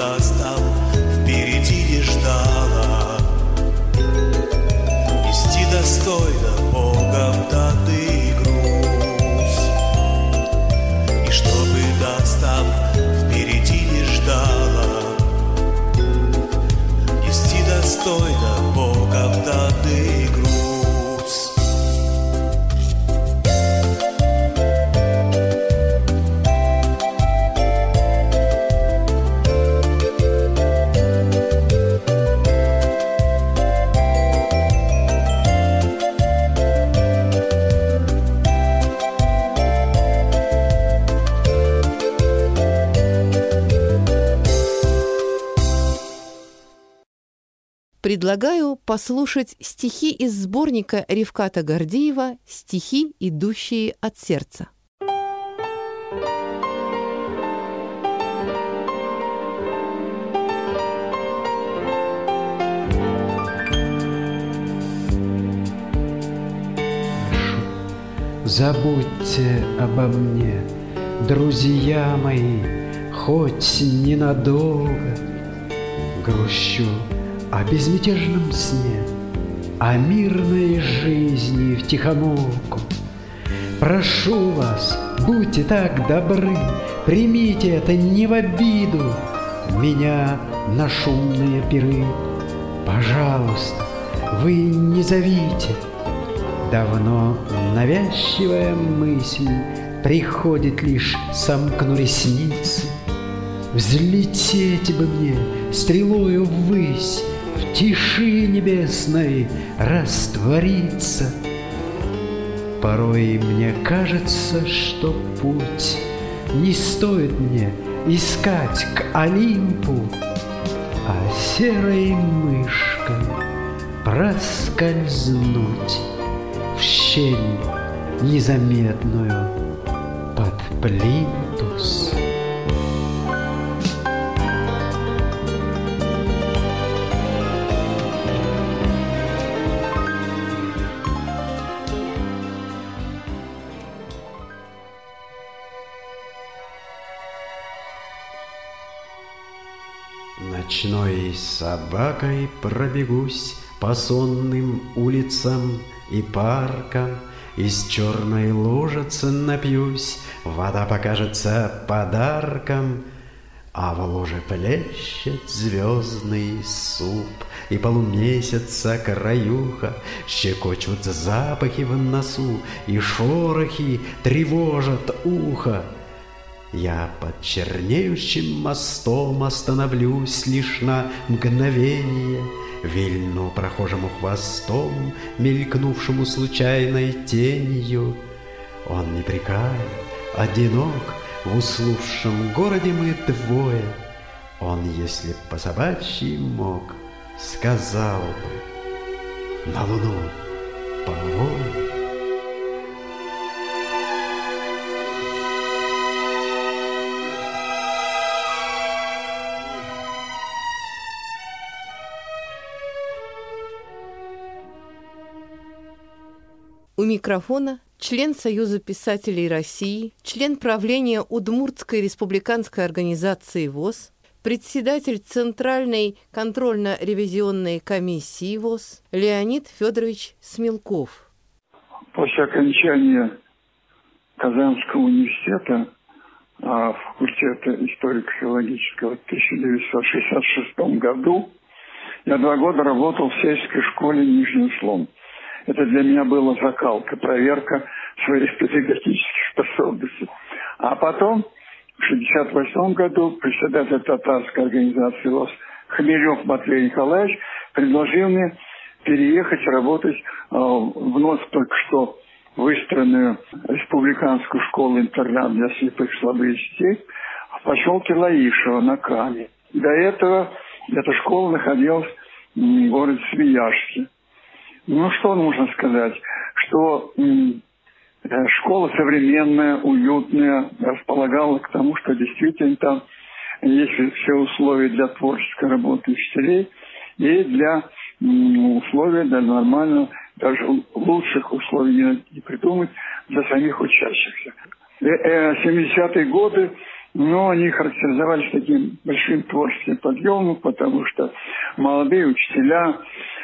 Rastafari. Предлагаю послушать стихи из сборника Ревката Гордеева «Стихи, идущие от сердца». Забудьте обо мне, друзья мои, хоть ненадолго. Грущу о безмятежном сне, О мирной жизни в тихомолку. Прошу вас, будьте так добры, Примите это не в обиду Меня на шумные пиры. Пожалуйста, вы не зовите. Давно навязчивая мысль Приходит лишь сомкну ресницы. Взлететь бы мне стрелою ввысь, В тиши небесной раствориться. Порой мне кажется, что путь Не стоит мне искать к Олимпу, А серой мышкой проскользнуть В щель незаметную под плинтус. Собакой пробегусь По сонным улицам и паркам, Из черной лужицы напьюсь, Вода покажется подарком, А в луже плещет звездный суп, И полумесяца краюха Щекочут запахи в носу, И шорохи тревожат ухо. Я под чернеющим мостом остановлюсь лишь на мгновение, Вильну прохожему хвостом, мелькнувшему случайной тенью. Он непрекаем, одинок, в услувшем городе мы двое. Он, если б по собачьи мог, сказал бы на луну повой. У микрофона член Союза писателей России, член правления Удмуртской республиканской организации ВОЗ, председатель Центральной контрольно-ревизионной комиссии ВОЗ Леонид Федорович Смелков. После окончания Казанского университета а, факультета историко-филологического в 1966 году я два года работал в сельской школе Нижний Слон – это для меня была закалка, проверка своих педагогических способностей. А потом, в 1968 году, председатель татарской организации ВОЗ Хмелев Матвей Николаевич предложил мне переехать работать э, вновь только что выстроенную республиканскую школу-интернат для слепых слабых детей в поселке Лаишево на Каме. До этого эта школа находилась в городе Свияжске. Ну, что нужно сказать? Что э, школа современная, уютная, располагала к тому, что действительно там есть все условия для творческой работы учителей и для условий, для нормального, даже лучших условий не придумать для самих учащихся. 70-е э, годы но они характеризовались таким большим творческим подъемом, потому что молодые учителя,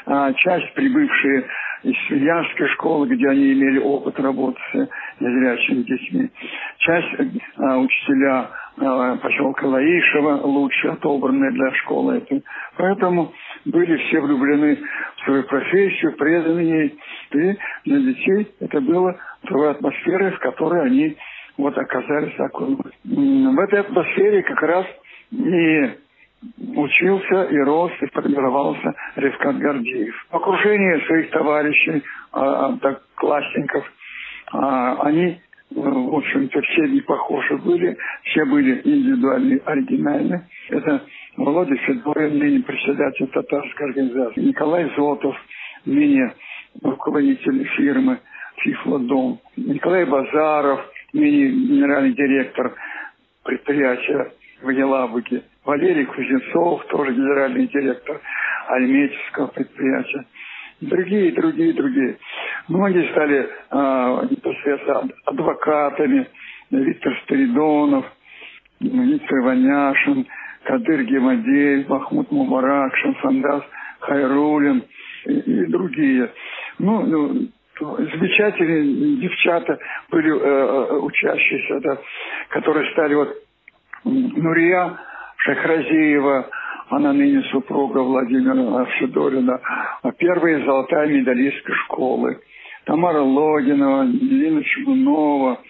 а, часть прибывшие из Свиянской школы, где они имели опыт работы с незрячими детьми, часть а, учителя а, поселка Лаишева, лучше отобранные для школы этой. Поэтому были все влюблены в свою профессию, преданы ей. И для детей это было той атмосферой, в которой они вот оказались окунуты. В этой атмосфере как раз и учился и рос, и формировался Ревкат Гордеев. В окружении своих товарищей, а, так, классников, а, они, в общем-то, все не похожи были, все были индивидуальны, оригинальны. Это Володя Федорин, ныне председатель татарской организации, Николай Зотов, ныне руководитель фирмы Фифлодом, Николай Базаров – ныне генеральный директор предприятия в Елабуге, Валерий Кузнецов, тоже генеральный директор Альметьевского предприятия. Другие, другие, другие. Многие стали э, непосредственно адвокатами, Виктор Старидонов, Ницей Ваняшин, Кадыр Гемадеев, Махмуд Мубарак, Шансандас Хайрулин и, и другие. Ну, ну, замечательные девчата были э, э, учащиеся, да, которые стали вот Нурия Шахразеева, она ныне супруга Владимира Федорина, а первая золотая медалистка школы. Тамара Логинова, Лина Чугунова,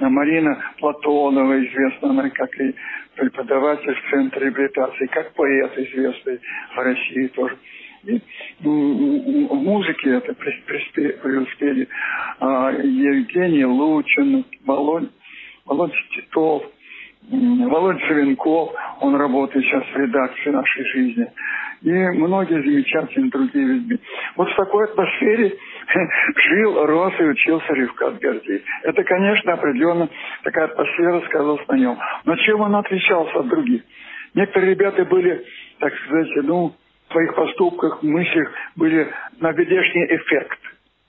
Марина Платонова, известна она как и преподаватель в Центре реабилитации, как поэт известный в России тоже. И в музыке это преуспели а, Евгений Лучин, Володь, Володя Титов, Володя Савенков, он работает сейчас в редакции нашей жизни. И многие замечательные другие люди. Вот в такой атмосфере жил, рос и учился Ривкат Гордей. Это, конечно, определенно такая атмосфера сказалась на нем. Но чем он отличался от других? Некоторые ребята были, так сказать, ну, в своих поступках, мыслях были на эффект.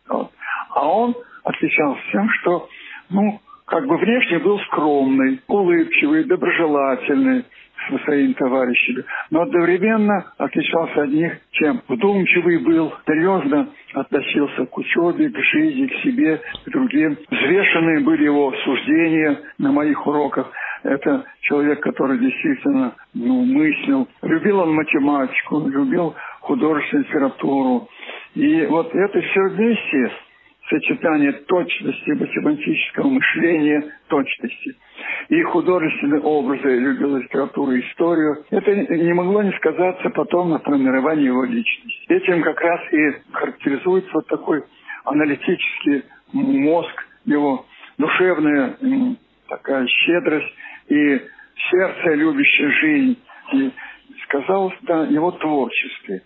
Вот. А он отличался тем, что, ну, как бы внешне был скромный, улыбчивый, доброжелательный со своими товарищами, но одновременно отличался от них чем вдумчивый был, серьезно относился к учебе, к жизни, к себе, к другим. Взвешенные были его суждения на моих уроках. Это человек, который действительно ну, мыслил. Любил он математику, любил художественную литературу. И вот это все вместе сочетание точности математического мышления, точности и художественные образы, любил литературу историю, это не могло не сказаться потом на формировании его личности. Этим как раз и характеризуется вот такой аналитический мозг, его душевная такая щедрость и сердце, любящее жизнь. И сказалось на его творчестве.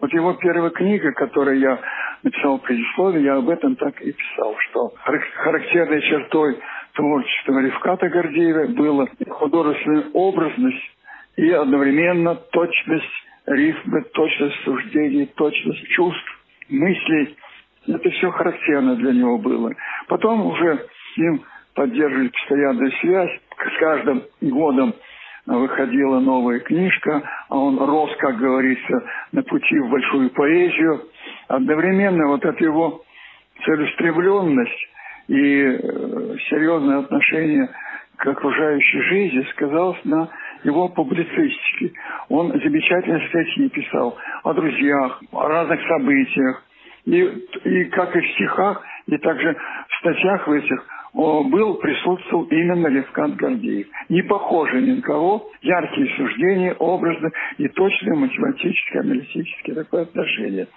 Вот его первая книга, которую я написал предисловие, я об этом так и писал, что характерной чертой творчества Ревката Гордеева было художественная образность и одновременно точность рифмы, точность суждений, точность чувств, мыслей. Это все характерно для него было. Потом уже с ним поддерживали постоянную связь. С каждым годом выходила новая книжка, а он рос, как говорится, на пути в большую поэзию. Одновременно вот эта его целеустремленность и э, серьезное отношение к окружающей жизни сказалось на его публицистике. Он замечательные статьи писал о друзьях, о разных событиях. И, и как и в стихах, и также в статьях в этих был, присутствовал именно Левкан Гордеев. Не похожий ни на кого, яркие суждения, образы и точное математическое, аналитическое такое отношение.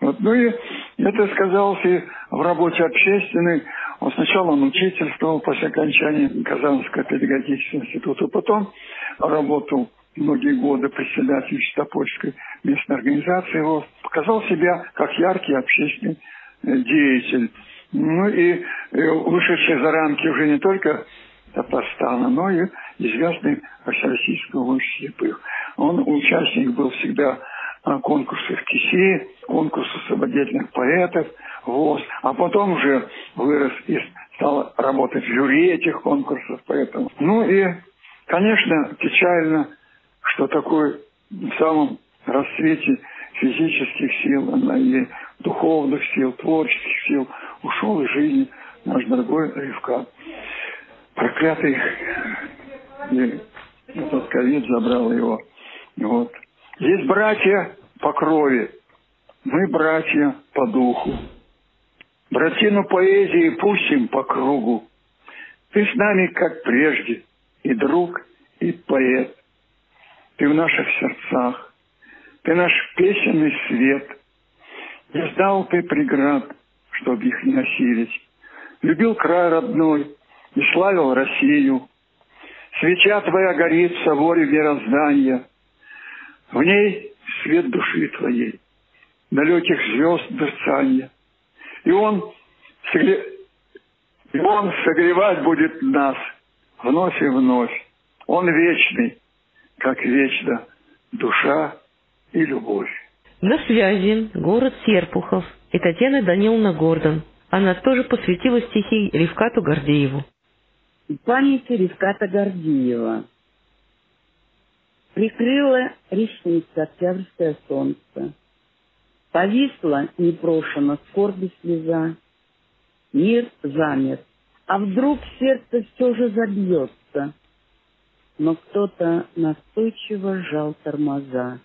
Вот. Ну и это сказалось и в работе общественной. Он сначала он учительствовал после окончания Казанского педагогического института, потом работал многие годы председатель Чистопольской местной организации. Его показал себя как яркий общественный деятель. Ну и вышедший за рамки уже не только Татарстана, но и известный Всероссийского общества слепых. Он участник был всегда а, конкурсов КИСИ, конкурсов самодеятельных поэтов, ВОЗ, а потом уже вырос и стал работать в жюри этих конкурсов поэтов. Ну и, конечно, печально, что такой в самом расцвете физических сил и духовных сил, творческих сил ушел из жизни наш дорогой Ривка. Проклятый и этот ковид забрал его. Вот. Есть братья по крови, мы братья по духу. Братину поэзии пустим по кругу. Ты с нами, как прежде, и друг, и поэт. Ты в наших сердцах, ты наш песенный свет. Не знал ты преград, чтоб их не осилить любил край родной и славил Россию. Свеча твоя горит в соборе мироздания, в ней свет души твоей, далеких звезд мерцания. И он, согре... и он согревать будет нас вновь и вновь. Он вечный, как вечна душа и любовь. На связи город Серпухов и Татьяна Даниловна Гордон. Она тоже посвятила стихи Ревкату Гордееву. Памяти Ревката Гордеева. Прикрыло ресницы октябрьское солнце. Повисла непрошена скорби слеза. Мир замер. А вдруг сердце все же забьется? Но кто-то настойчиво сжал тормоза.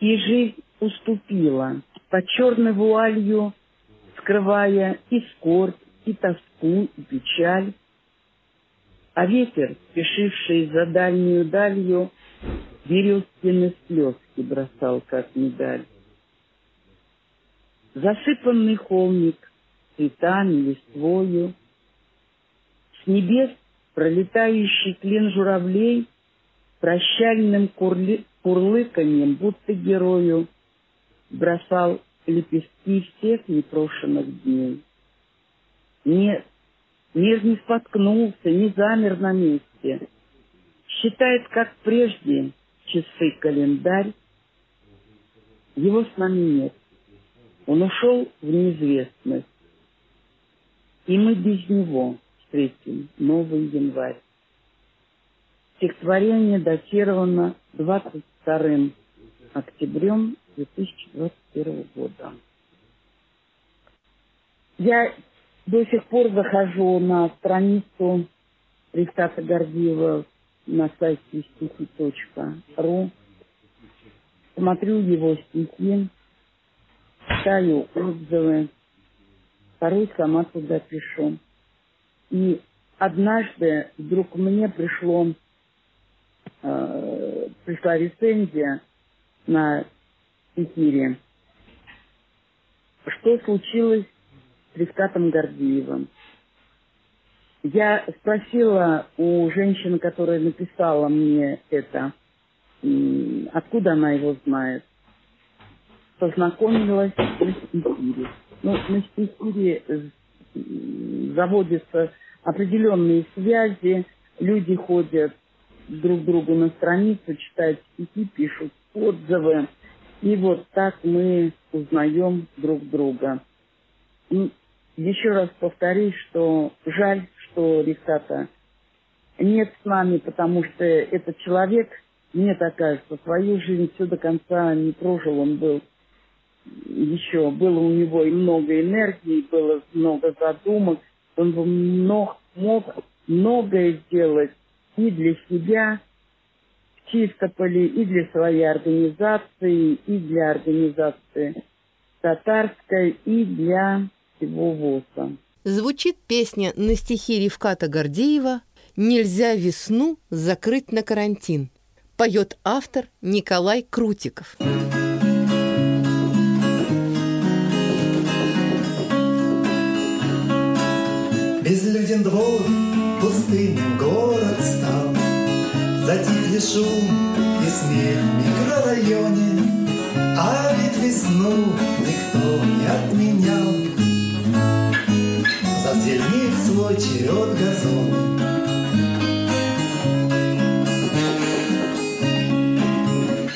И жизнь уступила, под черной вуалью, скрывая и скорбь, и тоску, и печаль. А ветер, спешивший за дальнюю далью, Березкины слезки бросал, как медаль. Засыпанный холмик цветами, листвою, С небес пролетающий клин журавлей Прощальным курли... курлыканьем, будто герою, Бросал лепестки всех непрошенных дней. Нет, мир не споткнулся, не замер на месте. Считает, как прежде, часы календарь. Его с нами нет. Он ушел в неизвестность. И мы без него встретим новый январь. Стихотворение датировано 22 октябрем 2021 года. Я до сих пор захожу на страницу Ристата Гордиева на сайте стихи.ру, смотрю его стихи, читаю отзывы, порой сама туда пишу. И однажды вдруг мне пришло, э, пришла рецензия на эфире, что случилось с Рискатом Гордеевым. Я спросила у женщины, которая написала мне это, откуда она его знает. Познакомилась на Стихире. Ну, на Стихире заводятся определенные связи, люди ходят друг другу на страницу, читают стихи, пишут отзывы. И вот так мы узнаем друг друга. И еще раз повторюсь, что жаль, что Рихата нет с нами, потому что этот человек, мне так кажется, свою жизнь все до конца не прожил. Он был еще, было у него и много энергии, было много задумок. Он мог, мог многое сделать и для себя в Чистополе, и для своей организации, и для организации татарской, и для всего ВОЗа. Звучит песня на стихи Ревката Гордеева «Нельзя весну закрыть на карантин». Поет автор Николай Крутиков. Безлюден Затихли шум и смех в микрорайоне, А ведь весну никто не отменял. Зазеленит свой черед газоны.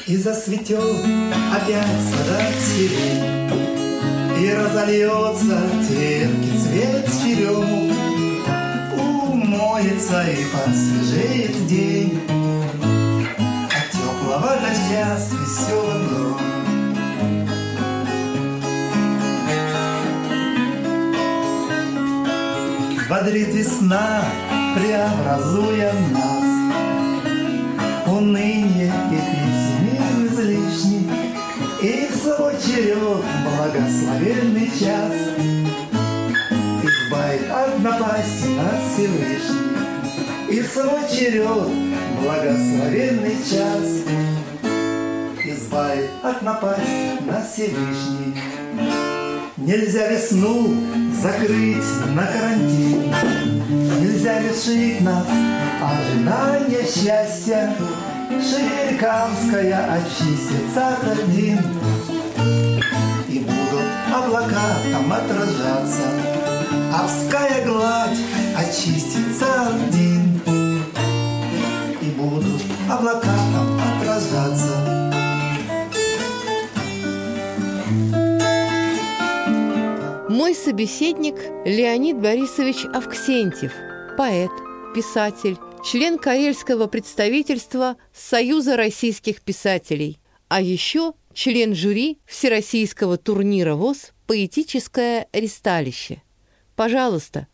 И засветет опять садок сирень, И разольется терпкий цвет черемух, Умоется и посвежеет день Теплого дождя с веселым громом. Бодрит весна, преобразуя нас. Уныние и пессимизм излишний, И в свой черед благословенный час Избавит от напасти нас Всевышний, И в свой черед благословенный час Избавит от напасти нас Всевышний. Нельзя весну закрыть на карантин, Нельзя лишить нас ожидания счастья. Шерикамская очистится один, И будут облака там отражаться, Авская гладь очистится один, И будут облака там отражаться. Мой собеседник Леонид Борисович Авксентьев, поэт, писатель, член карельского представительства Союза российских писателей, а еще член жюри Всероссийского турнира ВОЗ «Поэтическое ристалище». Пожалуйста,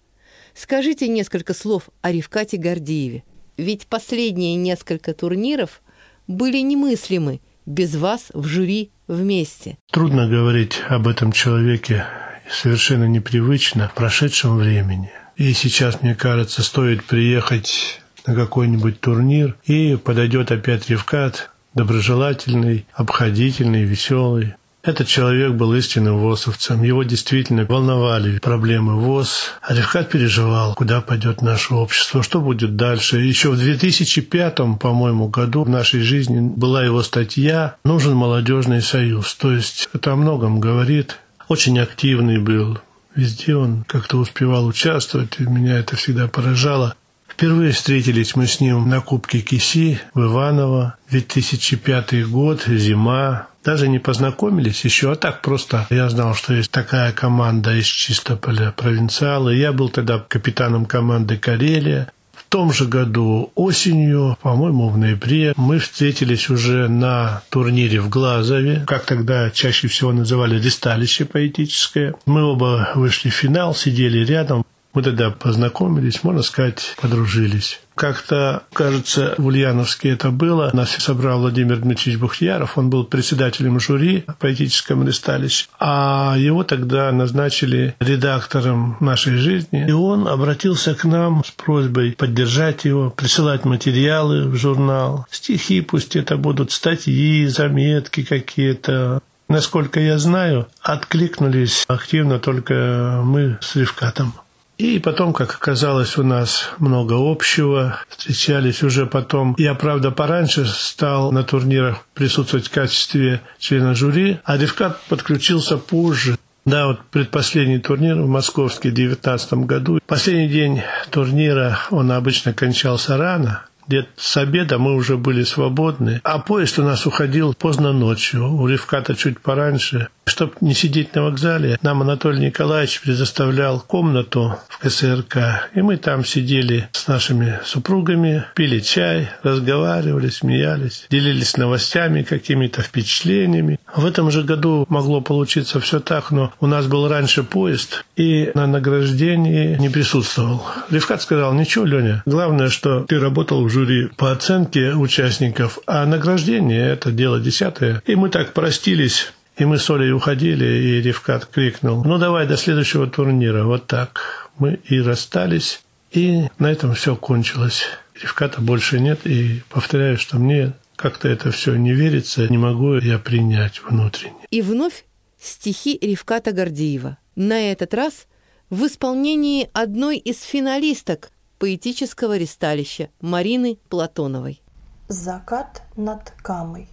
скажите несколько слов о Ревкате Гордееве, ведь последние несколько турниров были немыслимы без вас в жюри вместе. Трудно говорить об этом человеке совершенно непривычно в прошедшем времени. И сейчас, мне кажется, стоит приехать на какой-нибудь турнир, и подойдет опять Ревкат, доброжелательный, обходительный, веселый. Этот человек был истинным ВОСовцем. Его действительно волновали проблемы ВОЗ. А Ревкат переживал, куда пойдет наше общество, что будет дальше. Еще в 2005, по-моему, году в нашей жизни была его статья «Нужен молодежный союз». То есть это о многом говорит. Очень активный был. Везде он как-то успевал участвовать, и меня это всегда поражало. Впервые встретились мы с ним на Кубке Киси в Иваново, 2005 год, зима. Даже не познакомились еще, а так просто я знал, что есть такая команда из Чистополя провинциалы. Я был тогда капитаном команды «Карелия». Том же году осенью, по-моему, в ноябре, мы встретились уже на турнире в Глазове, как тогда чаще всего называли «Ристалище поэтическое». Мы оба вышли в финал, сидели рядом. Мы тогда познакомились, можно сказать, подружились. Как-то, кажется, в Ульяновске это было. Нас собрал Владимир Дмитриевич Бухтияров. Он был председателем жюри поэтическом листалище. А его тогда назначили редактором нашей жизни. И он обратился к нам с просьбой поддержать его, присылать материалы в журнал. Стихи пусть это будут, статьи, заметки какие-то. Насколько я знаю, откликнулись активно только мы с Ревкатом. И потом, как оказалось, у нас много общего. Встречались уже потом. Я, правда, пораньше стал на турнирах присутствовать в качестве члена жюри, а Ревкат подключился позже. Да, вот предпоследний турнир в Московске в 2019 году. Последний день турнира, он обычно кончался рано, где-то с обеда мы уже были свободны, а поезд у нас уходил поздно ночью, у Ревката чуть пораньше. Чтобы не сидеть на вокзале, нам Анатолий Николаевич предоставлял комнату в КСРК, и мы там сидели с нашими супругами, пили чай, разговаривали, смеялись, делились новостями, какими-то впечатлениями. В этом же году могло получиться все так, но у нас был раньше поезд, и на награждении не присутствовал. Ревкат сказал, ничего, Леня, главное, что ты работал в жюри по оценке участников, а награждение – это дело десятое. И мы так простились, и мы с Олей уходили, и Ревкат крикнул, ну давай до следующего турнира. Вот так. Мы и расстались, и на этом все кончилось. Ревката больше нет, и повторяю, что мне как-то это все не верится, не могу я принять внутренне. И вновь стихи Ревката Гордеева. На этот раз в исполнении одной из финалисток поэтического ристалища Марины Платоновой. Закат над Камой.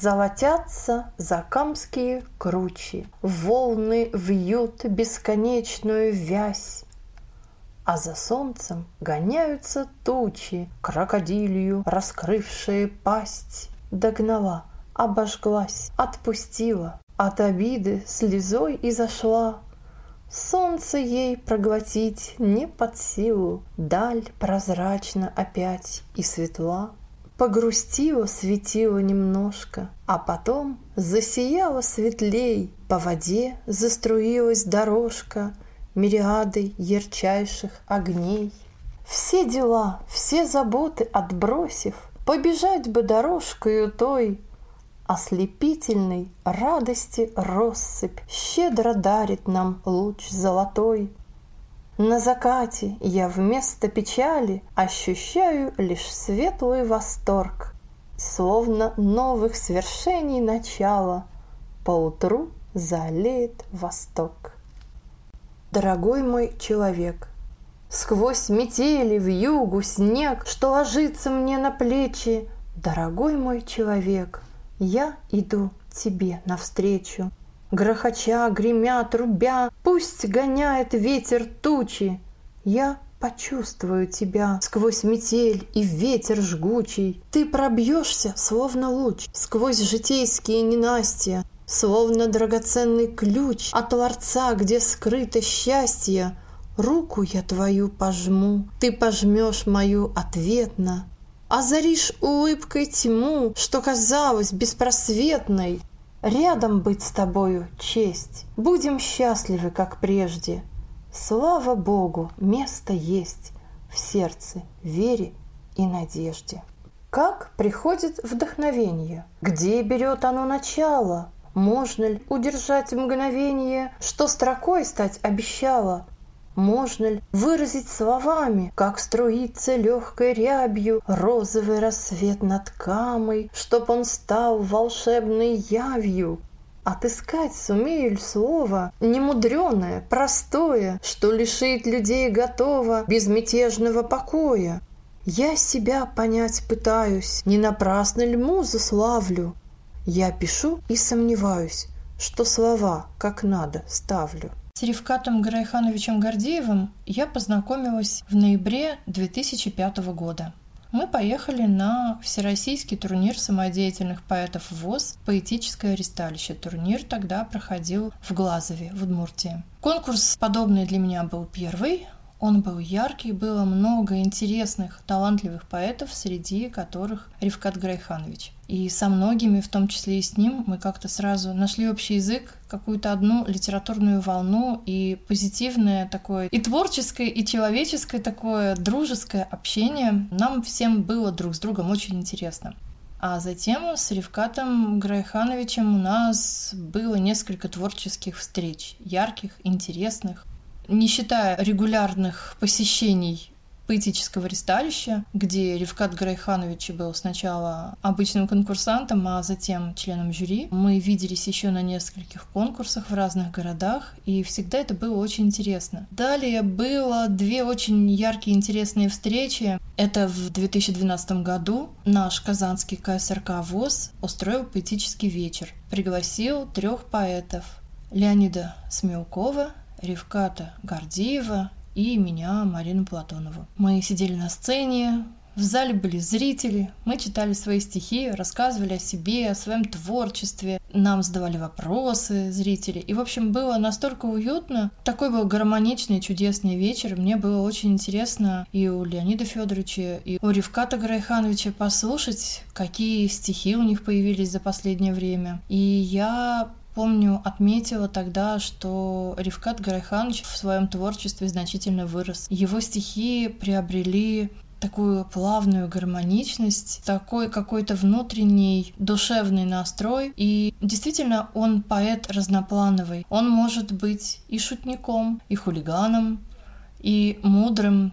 Золотятся закамские кручи, Волны вьют бесконечную вязь, А за солнцем гоняются тучи, Крокодилью раскрывшие пасть. Догнала, обожглась, отпустила, От обиды слезой и зашла, Солнце ей проглотить не под силу, Даль прозрачна опять и светла. Погрустила светило немножко, А потом засияла светлей, По воде заструилась дорожка Мириадой ярчайших огней. Все дела, все заботы отбросив, Побежать бы дорожкою той, Ослепительной радости россыпь Щедро дарит нам луч золотой. На закате я вместо печали Ощущаю лишь светлый восторг, Словно новых свершений начало Поутру залеет восток. Дорогой мой человек, Сквозь метели в югу снег, Что ложится мне на плечи, Дорогой мой человек, я иду тебе навстречу. Грохоча, гремя, трубя, Пусть гоняет ветер тучи. Я почувствую тебя сквозь метель и ветер жгучий. Ты пробьешься, словно луч, сквозь житейские ненастья, Словно драгоценный ключ от ларца, где скрыто счастье, руку я твою пожму, ты пожмешь мою ответно. Озаришь улыбкой тьму, что казалось беспросветной. Рядом быть с тобою честь, будем счастливы, как прежде. Слава Богу, место есть в сердце, вере и надежде. Как приходит вдохновение? Где берет оно начало? Можно ли удержать мгновение, что строкой стать обещала? Можно ли выразить словами, как струится легкой рябью розовый рассвет над камой, чтоб он стал волшебной явью? Отыскать сумею ли слово, немудреное, простое, что лишит людей готово безмятежного покоя? Я себя понять пытаюсь, не напрасно ли музу славлю? Я пишу и сомневаюсь, что слова как надо ставлю. С Ревкатом Гарайхановичем Гордеевым я познакомилась в ноябре 2005 года. Мы поехали на всероссийский турнир самодеятельных поэтов ВОЗ «Поэтическое ресталище». Турнир тогда проходил в Глазове, в Удмуртии. Конкурс подобный для меня был первый. Он был яркий, было много интересных, талантливых поэтов, среди которых Ривкат Грайханович. И со многими, в том числе и с ним, мы как-то сразу нашли общий язык, какую-то одну литературную волну и позитивное такое, и творческое, и человеческое такое дружеское общение. Нам всем было друг с другом очень интересно. А затем с Ревкатом Грайхановичем у нас было несколько творческих встреч, ярких, интересных не считая регулярных посещений поэтического ресталища, где Ревкат Грайханович был сначала обычным конкурсантом, а затем членом жюри. Мы виделись еще на нескольких конкурсах в разных городах, и всегда это было очень интересно. Далее было две очень яркие интересные встречи. Это в 2012 году наш казанский КСРК ВОЗ устроил поэтический вечер. Пригласил трех поэтов. Леонида Смелкова, Ревката Гордеева и меня, Марину Платонову. Мы сидели на сцене, в зале были зрители, мы читали свои стихи, рассказывали о себе, о своем творчестве, нам задавали вопросы зрители. И, в общем, было настолько уютно. Такой был гармоничный, чудесный вечер. Мне было очень интересно и у Леонида Федоровича, и у Ревката Грайхановича послушать, какие стихи у них появились за последнее время. И я помню, отметила тогда, что Ривкат Гарайханович в своем творчестве значительно вырос. Его стихи приобрели такую плавную гармоничность, такой какой-то внутренний душевный настрой. И действительно, он поэт разноплановый. Он может быть и шутником, и хулиганом, и мудрым,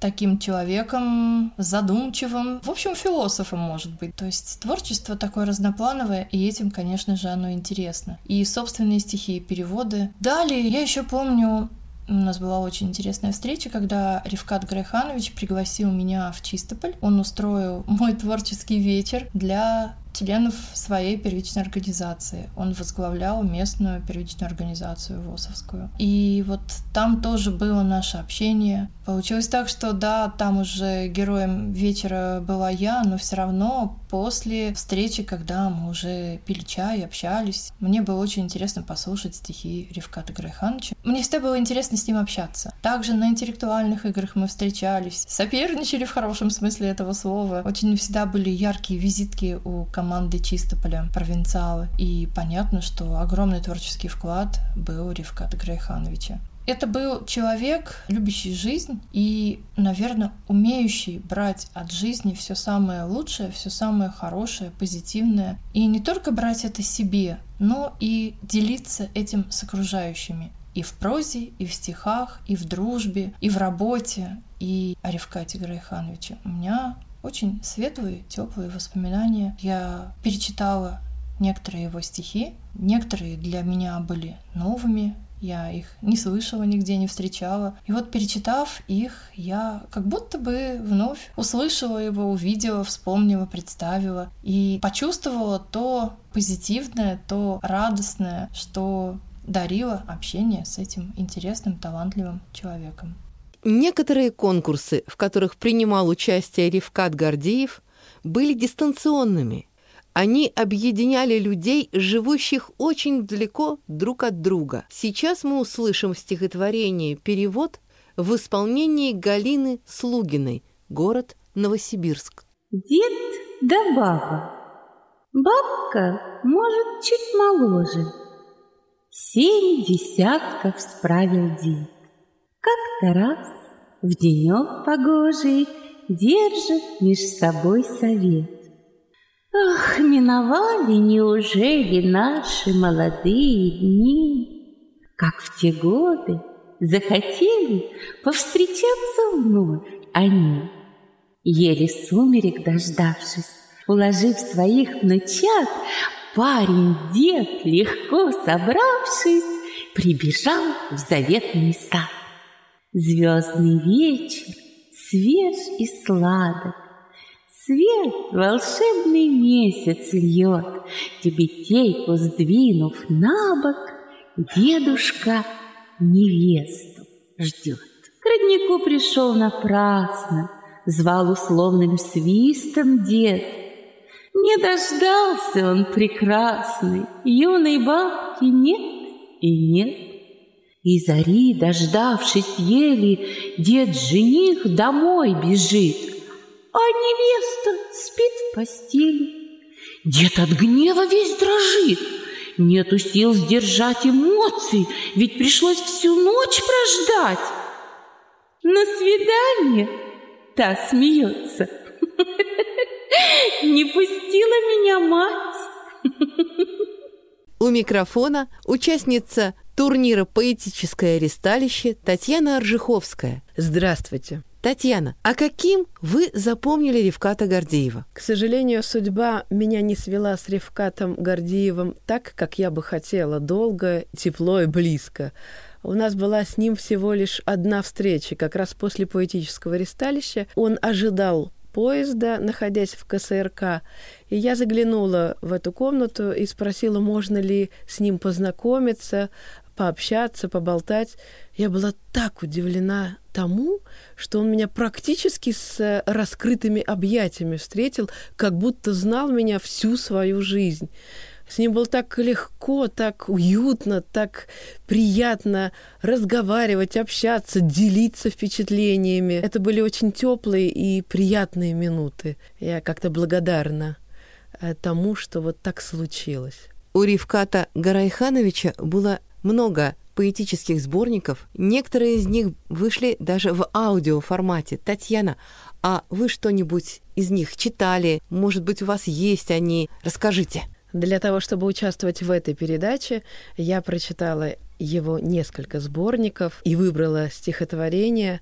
таким человеком, задумчивым, в общем, философом, может быть. То есть творчество такое разноплановое, и этим, конечно же, оно интересно. И собственные стихи, и переводы. Далее, я еще помню, у нас была очень интересная встреча, когда Ревкат Грайханович пригласил меня в Чистополь. Он устроил мой творческий вечер для членов своей первичной организации. Он возглавлял местную первичную организацию ВОСовскую. И вот там тоже было наше общение. Получилось так, что да, там уже героем вечера была я, но все равно после встречи, когда мы уже пили чай, общались, мне было очень интересно послушать стихи Ревката Грайхановича. Мне всегда было интересно с ним общаться. Также на интеллектуальных играх мы встречались, соперничали в хорошем смысле этого слова. Очень всегда были яркие визитки у команды Чистополя, провинциалы. И понятно, что огромный творческий вклад был Ревката Грайхановича. Это был человек, любящий жизнь и, наверное, умеющий брать от жизни все самое лучшее, все самое хорошее, позитивное. И не только брать это себе, но и делиться этим с окружающими. И в прозе, и в стихах, и в дружбе, и в работе, и о Ревкате Грайхановиче. У меня очень светлые, теплые воспоминания. Я перечитала некоторые его стихи. Некоторые для меня были новыми, я их не слышала нигде, не встречала. И вот перечитав их, я как будто бы вновь услышала его, увидела, вспомнила, представила и почувствовала то позитивное, то радостное, что дарило общение с этим интересным, талантливым человеком. Некоторые конкурсы, в которых принимал участие Ревкат Гордеев, были дистанционными. Они объединяли людей, живущих очень далеко друг от друга. Сейчас мы услышим в стихотворении перевод в исполнении Галины Слугиной, город Новосибирск. Дед да баба. Бабка, может, чуть моложе. Семь десятков справил дед. Как-то раз в денек погожий держит меж собой совет. Ах, миновали неужели наши молодые дни, Как в те годы захотели повстречаться вновь они. Еле сумерек дождавшись, уложив своих внучат, Парень-дед, легко собравшись, прибежал в заветный сад. Звездный вечер, свеж и сладок, Свет волшебный месяц льет, Тюбетейку сдвинув на бок, Дедушка невесту ждет. К роднику пришел напрасно, Звал условным свистом дед. Не дождался он прекрасный, Юной бабки нет и нет. И зари, дождавшись еле, Дед-жених домой бежит, а невеста спит в постели. Дед от гнева весь дрожит. Нету сил сдержать эмоций, ведь пришлось всю ночь прождать. На свидание та смеется. Не пустила меня мать. У микрофона участница турнира «Поэтическое ресталище» Татьяна Аржиховская. Здравствуйте. Татьяна, а каким вы запомнили Ревката Гордеева? К сожалению, судьба меня не свела с Ревкатом Гордеевым так, как я бы хотела, долго, тепло и близко. У нас была с ним всего лишь одна встреча, как раз после поэтического ресталища. Он ожидал поезда, находясь в КСРК, и я заглянула в эту комнату и спросила, можно ли с ним познакомиться, пообщаться, поболтать. Я была так удивлена тому, что он меня практически с раскрытыми объятиями встретил, как будто знал меня всю свою жизнь. С ним было так легко, так уютно, так приятно разговаривать, общаться, делиться впечатлениями. Это были очень теплые и приятные минуты. Я как-то благодарна э, тому, что вот так случилось. У Ривката Гарайхановича было много поэтических сборников. Некоторые из них вышли даже в аудиоформате. Татьяна, а вы что-нибудь из них читали? Может быть, у вас есть они? Расскажите. Для того, чтобы участвовать в этой передаче, я прочитала его несколько сборников и выбрала стихотворения.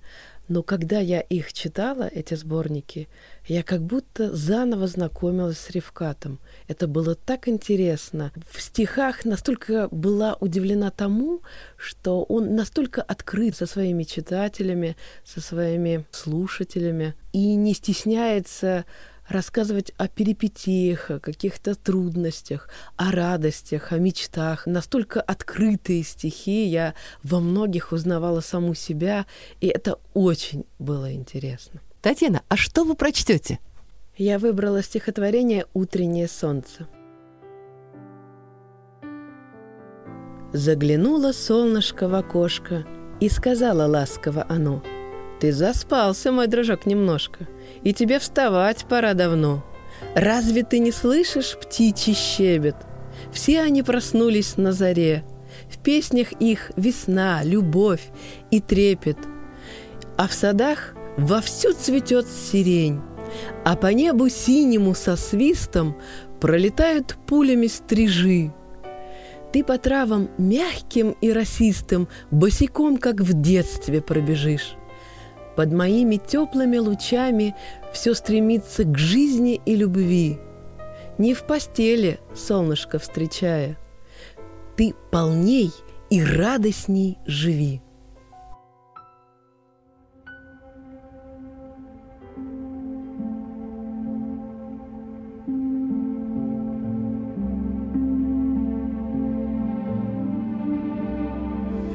Но когда я их читала, эти сборники, я как будто заново знакомилась с Ревкатом. Это было так интересно. В стихах настолько была удивлена тому, что он настолько открыт со своими читателями, со своими слушателями и не стесняется рассказывать о перипетиях, о каких-то трудностях, о радостях, о мечтах. Настолько открытые стихи, я во многих узнавала саму себя, и это очень было интересно. Татьяна, а что вы прочтете? Я выбрала стихотворение «Утреннее солнце». Заглянуло солнышко в окошко, и сказала ласково оно, «Ты заспался, мой дружок, немножко, и тебе вставать пора давно. Разве ты не слышишь птичий щебет? Все они проснулись на заре, в песнях их весна, любовь и трепет, а в садах Вовсю цветет сирень, а по небу синему со свистом пролетают пулями стрижи. Ты по травам мягким и росистым босиком, как в детстве, пробежишь. Под моими теплыми лучами все стремится к жизни и любви. Не в постели, солнышко встречая, ты полней и радостней живи.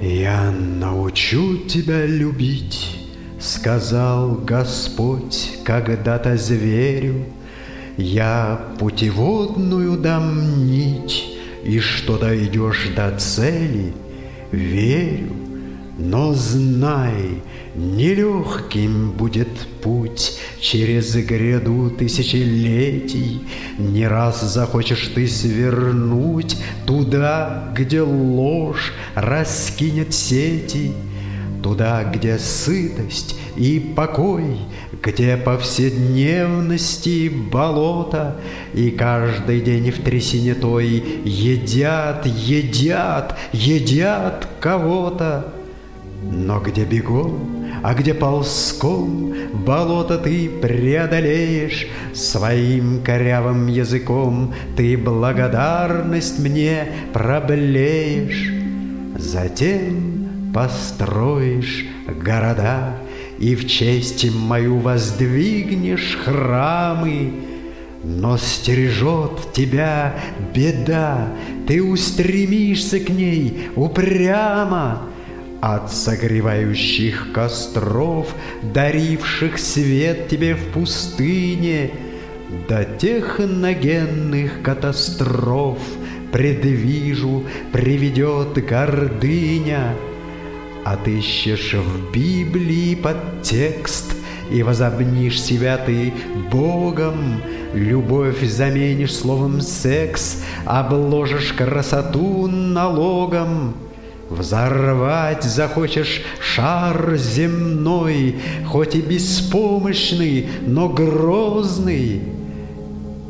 «Я научу тебя любить», — сказал Господь когда-то зверю. «Я путеводную дам нить, и что дойдешь до цели, верю, Но знай, Нелегким будет путь через гряду тысячелетий. Не раз захочешь ты свернуть туда, где ложь раскинет сети, Туда, где сытость и покой, где повседневности болото, И каждый день в трясине той едят, едят, едят кого-то. Но где бегом, а где ползком болото ты преодолеешь, Своим корявым языком ты благодарность мне проблеешь. Затем построишь города и в честь мою воздвигнешь храмы, но стережет тебя беда, ты устремишься к ней упрямо, от согревающих костров, даривших свет тебе в пустыне, до техногенных катастроф предвижу приведет гордыня. Отыщешь в Библии подтекст и возобнишь себя ты Богом, Любовь заменишь словом секс, обложишь красоту налогом. Взорвать захочешь шар земной, Хоть и беспомощный, но грозный,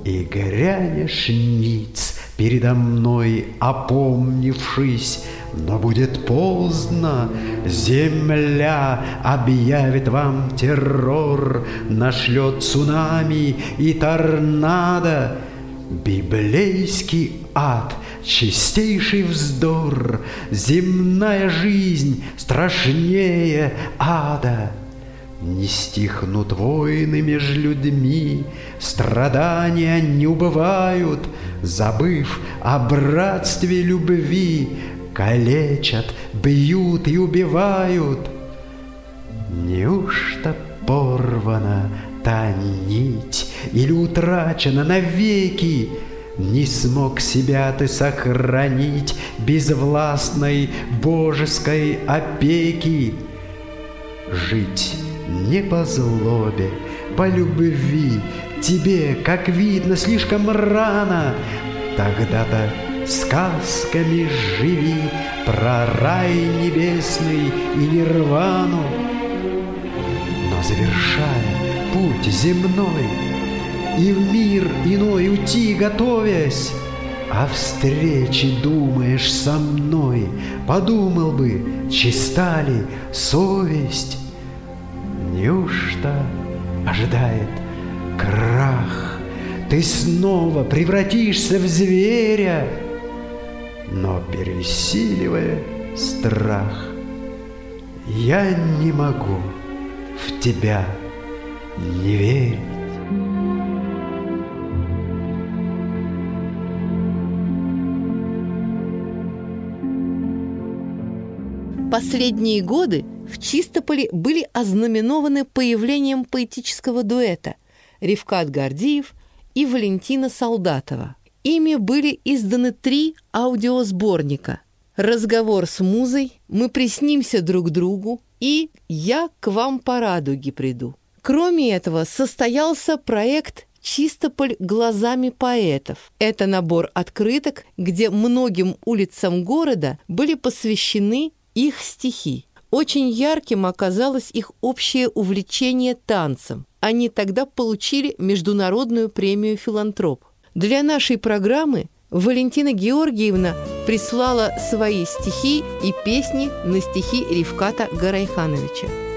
И грянешь ниц передо мной, опомнившись, но будет поздно, земля объявит вам террор, Нашлет цунами и торнадо, Библейский ад чистейший вздор, Земная жизнь страшнее ада. Не стихнут войны меж людьми, Страдания не убывают, Забыв о братстве любви, Калечат, бьют и убивают. Неужто порвана та нить Или утрачена навеки, не смог себя ты сохранить безвластной божеской опеки. Жить не по злобе, по любви, тебе, как видно, слишком рано. Тогда-то сказками живи про рай небесный и нирвану. Но завершая путь земной, и в мир иной уйти готовясь. О встрече думаешь со мной, подумал бы, чиста ли совесть. Неужто ожидает крах? Ты снова превратишься в зверя, но пересиливая страх, я не могу в тебя не верить. Последние годы в Чистополе были ознаменованы появлением поэтического дуэта Ревкат Гордиев и Валентина Солдатова. Ими были изданы три аудиосборника «Разговор с музой», «Мы приснимся друг другу» и «Я к вам по радуге приду». Кроме этого, состоялся проект «Чистополь глазами поэтов». Это набор открыток, где многим улицам города были посвящены их стихи. Очень ярким оказалось их общее увлечение танцем. Они тогда получили международную премию «Филантроп». Для нашей программы Валентина Георгиевна прислала свои стихи и песни на стихи Ривката Гарайхановича.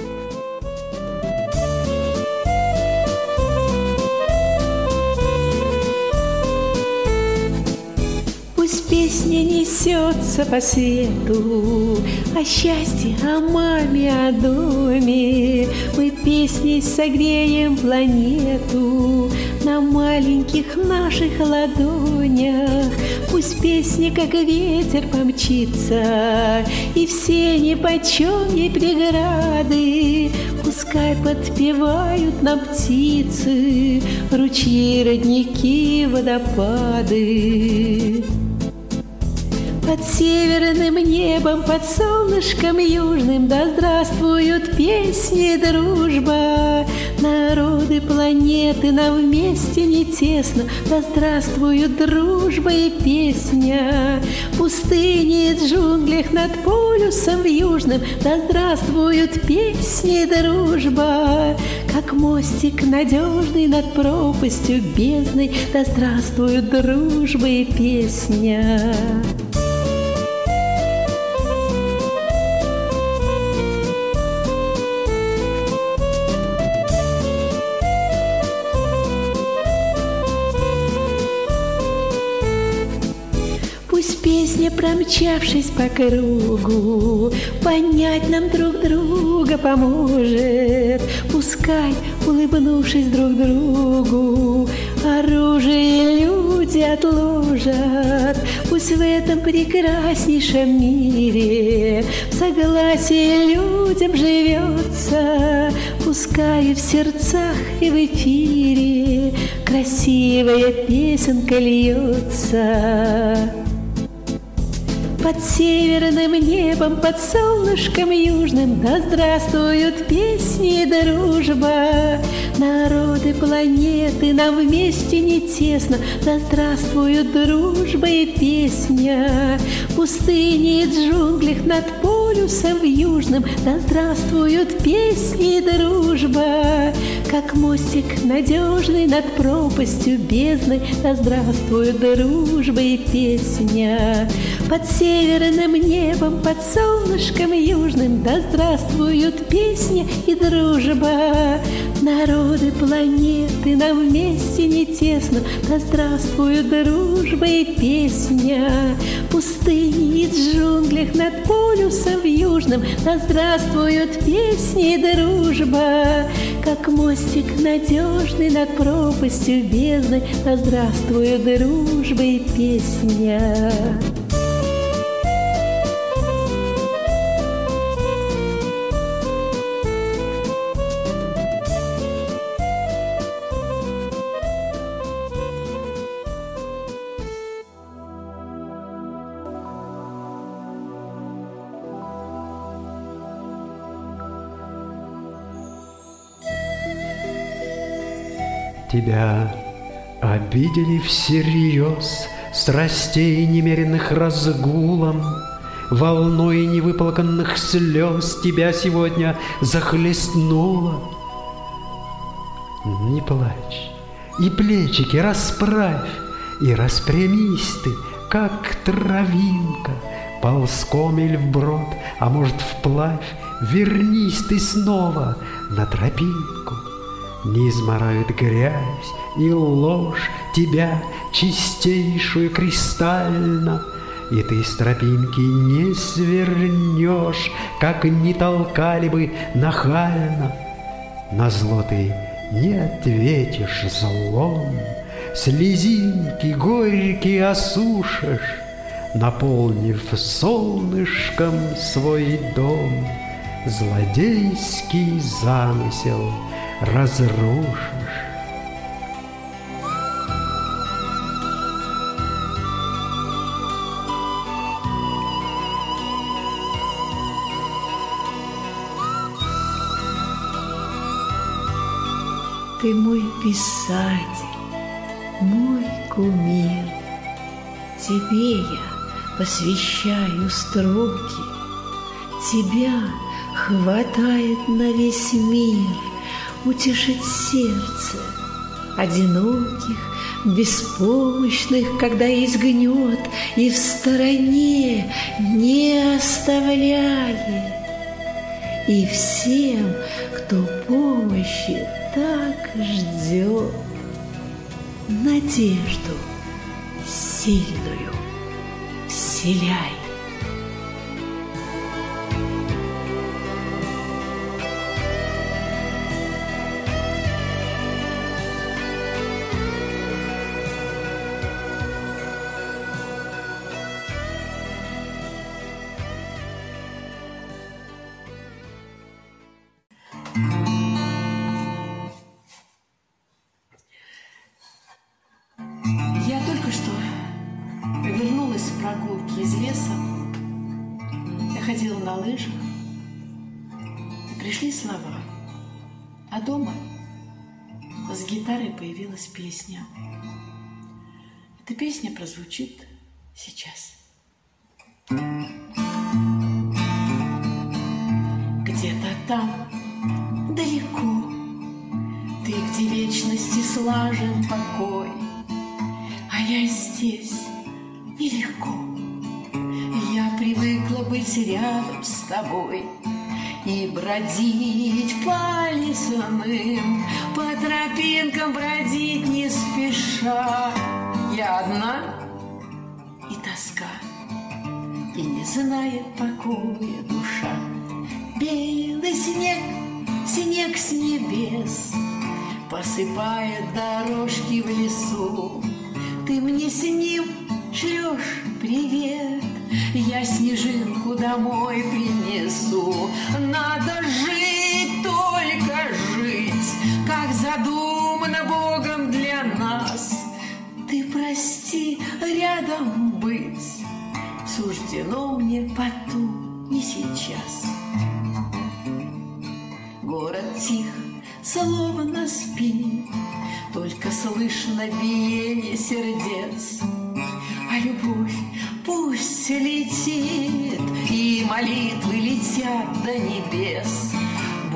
Пусть песня несется по свету О счастье, о маме, о доме. Мы песней согреем планету На маленьких наших ладонях. Пусть песня, как ветер, помчится И все нипочем не преграды. Пускай подпевают нам птицы Ручьи, родники, водопады Под северным небом, под солнышком южным. Да здравствуют песни дружба. Народы планеты нам вместе не тесно. Да здравствуют дружба и песня. Пустыни и джунглях над полюсом в южным Да здравствуют песни дружба. Как мостик надежный над пропастью бездной. Да здравствуют дружба и песня. Пусть промчавшись по кругу, Понять нам друг друга поможет. Пускай, улыбнувшись друг другу, Оружие люди отложат. Пусть в этом прекраснейшем мире В согласии людям живется, Пускай в сердцах и в эфире Красивая песенка льется. Под северным небом, под солнышком южным Да здравствуют песни и дружба. Народы планеты нам вместе не тесно Да здравствуют дружба и песня. Пустыни и джунглях над полюсом южным Да здравствуют песни и дружба Как мостик надежный над пропастью бездной. Да здравствует дружба и песня Под северным небом, под солнышком южным. Да здравствуют песня и дружба. Народы планеты нам вместе не тесно. Да здравствуют дружба и песня. Пустыни и джунглях над полюсом южным. Да здравствуют песни и дружба Как мостик надежный над пропастью бездной. Да здравствует дружба и песня Тебя обидели всерьез Страстей немеренных разгулом, Волной невыплаканных слез Тебя сегодня захлестнуло. Не плачь, и плечики расправь, И распрямись ты, как травинка, Ползком или вброд, а может вплавь, Вернись ты снова на тропинку. Не изморают грязь и ложь тебя чистейшую кристально, И ты с тропинки не свернешь, как не толкали бы нахально. На зло ты не ответишь злом, Слезинки горькие осушишь, Наполнив солнышком свой дом, Злодейский замысел разрушишь. Ты мой писатель, мой кумир. Тебе я посвящаю строки. Тебя хватает на весь мир Утешить сердце одиноких, беспомощных, когда изгнет, и в стороне не оставляет. И всем, кто помощи так ждет, надежду сильную вселяй. Песня прозвучит сейчас. Где-то там, далеко, Ты, где вечности слажен покой, А я здесь нелегко. Я привыкла быть рядом с тобой И бродить по лесным, По тропинкам бродить не спеша. Я одна и тоска, И не знает покоя душа. Белый снег, снег с небес Посыпает дорожки в лесу. Ты мне с ним шлешь привет, Я снежинку домой принесу. Надо жить, только жить, Как задумано Богом для нас. Ты прости, рядом быть Суждено мне потом, не сейчас. Город тих, словно спит, Только слышно биение сердец. А любовь пусть летит, И молитвы летят до небес.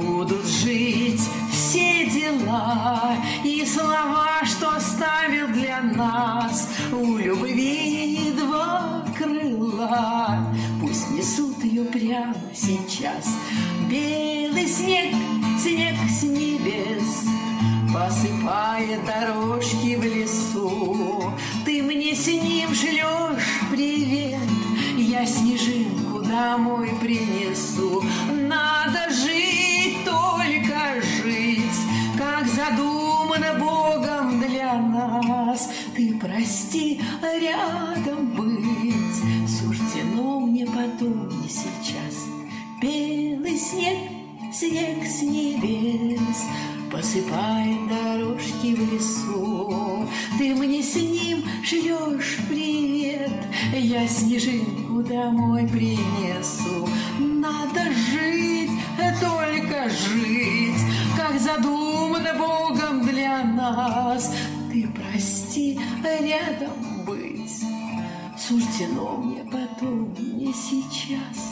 Будут жить все дела И слова, что оставил для нас У любви два крыла. Пусть несут ее прямо сейчас. Белый снег, снег с небес, Посыпая дорожки в лесу. Ты мне с ним шлешь привет, Я снежинку домой принесу. Прости, рядом быть Суждено мне потом, не сейчас. Белый снег, снег с небес Посыпает дорожки в лесу. Ты мне с ним шлешь привет, Я снежинку домой принесу. Надо жить, только жить, Как задумано Богом для нас. Ты прости, рядом быть Суждено мне потом, не сейчас.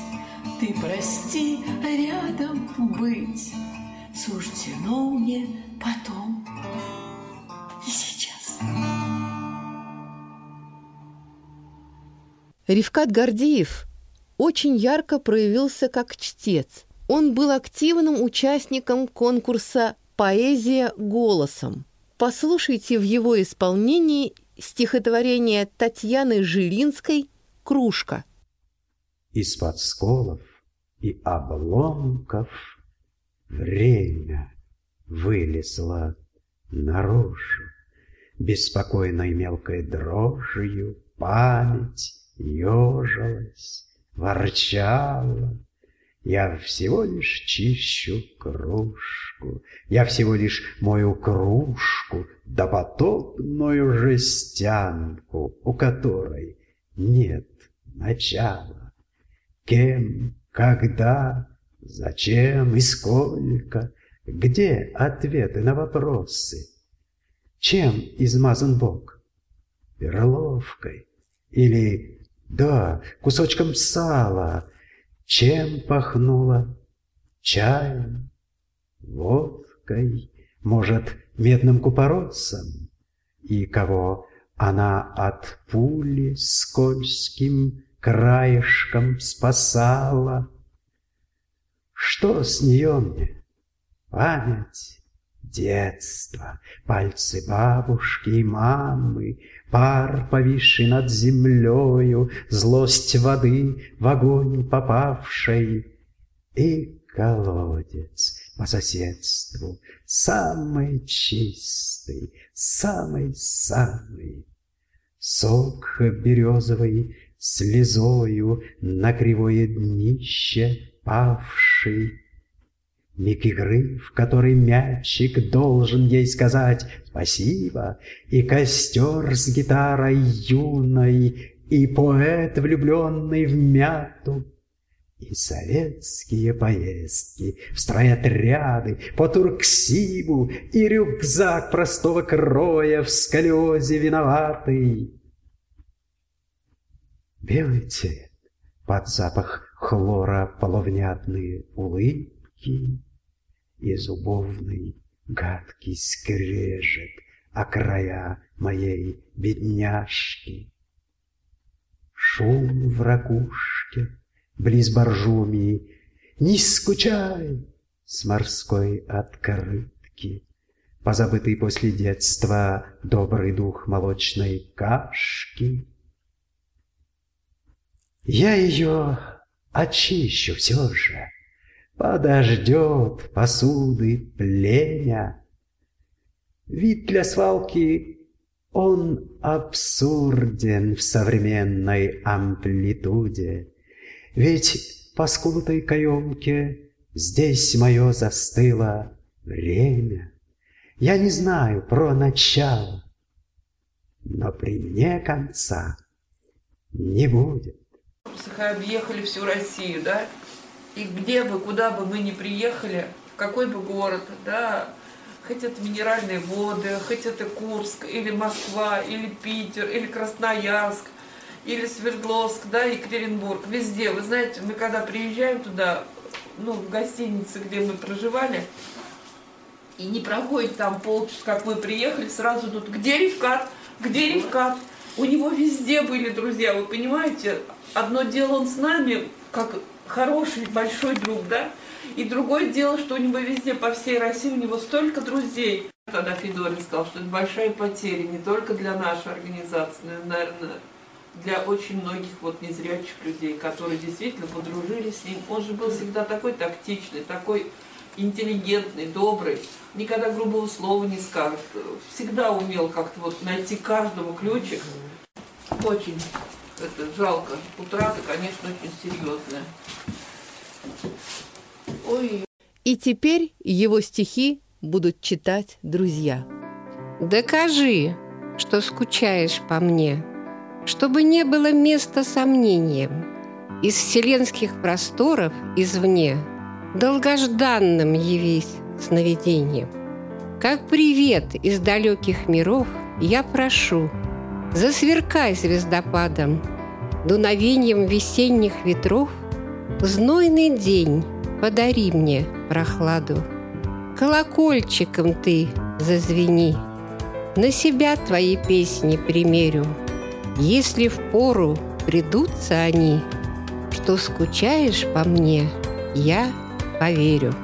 Ты прости, рядом быть Суждено мне потом, не сейчас. Ревкат Гордеев очень ярко проявился как чтец. Он был активным участником конкурса «Поэзия голосом». Послушайте в его исполнении стихотворение Татьяны Жилинской «Кружка». Из-под сколов и обломков Время вылезло наружу, Беспокойной мелкой дрожью Память ежилась, ворчала. Я всего лишь чищу кружку, Я всего лишь мою кружку, Допотопную жестянку, У которой нет начала. Кем, когда, зачем и сколько, Где ответы на вопросы? Чем измазан Бог? Перловкой или, да, кусочком сала? Чем пахнуло? Чаем, водкой, может, медным купоросом? И кого она от пули скользким краешком спасала? Что с нее мне? Память, детство, пальцы бабушки и мамы, Пар, повисший над землею, злость воды в огонь попавшей И колодец по соседству, самый чистый, самый-самый. Сок березовый слезою на кривое днище павший. Миг игры, в которой мячик должен ей сказать спасибо, И костер с гитарой юной и поэт, влюбленный в мяту, и советские поездки в стройотряды по Турксибу, и рюкзак простого кроя в сколезе виноватый. Белый цвет под запах хлора половнятные улыбки и зубовный гадкий скрежет о края моей бедняжки. Шум в ракушке близ Боржумии, Не скучай с морской открытки, Позабытый после детства добрый дух молочной кашки. Я ее очищу все же, Подождет посуды племя. Вид для свалки он абсурден в современной амплитуде. Ведь по скутой каемке Здесь мое застыло время. Я не знаю про начало, Но при мне конца не будет. Объехали всю Россию, да? И где бы, куда бы мы ни приехали, в какой бы город, да, хоть это минеральные воды, хоть это Курск, или Москва, или Питер, или Красноярск, или Свердловск, да, Екатеринбург, везде. Вы знаете, мы когда приезжаем туда, ну, в гостинице, где мы проживали, и не проходит там полчаса, как мы приехали, сразу тут, где Ревкат, где Ревкат? У него везде были друзья, вы понимаете? Одно дело он с нами, как хороший, большой друг, да? И другое дело, что у него везде, по всей России, у него столько друзей. Когда Федорин сказал, что это большая потеря не только для нашей организации, но, наверное, для очень многих вот незрячих людей, которые действительно подружились с ним. Он же был всегда такой тактичный, такой интеллигентный, добрый, никогда грубого слова не скажет. Всегда умел как-то вот найти каждому ключик. Очень это жалко. Утрата, конечно, очень серьезная. Ой. И теперь его стихи будут читать друзья. Докажи, что скучаешь по мне, чтобы не было места сомнениям. Из вселенских просторов извне долгожданным явись сновидением. Как привет из далеких миров я прошу, засверкай звездопадом, дуновением весенних ветров знойный день подари мне прохладу. Колокольчиком ты зазвени, на себя твои песни примерю — если в пору придутся они, Что скучаешь по мне, я поверю.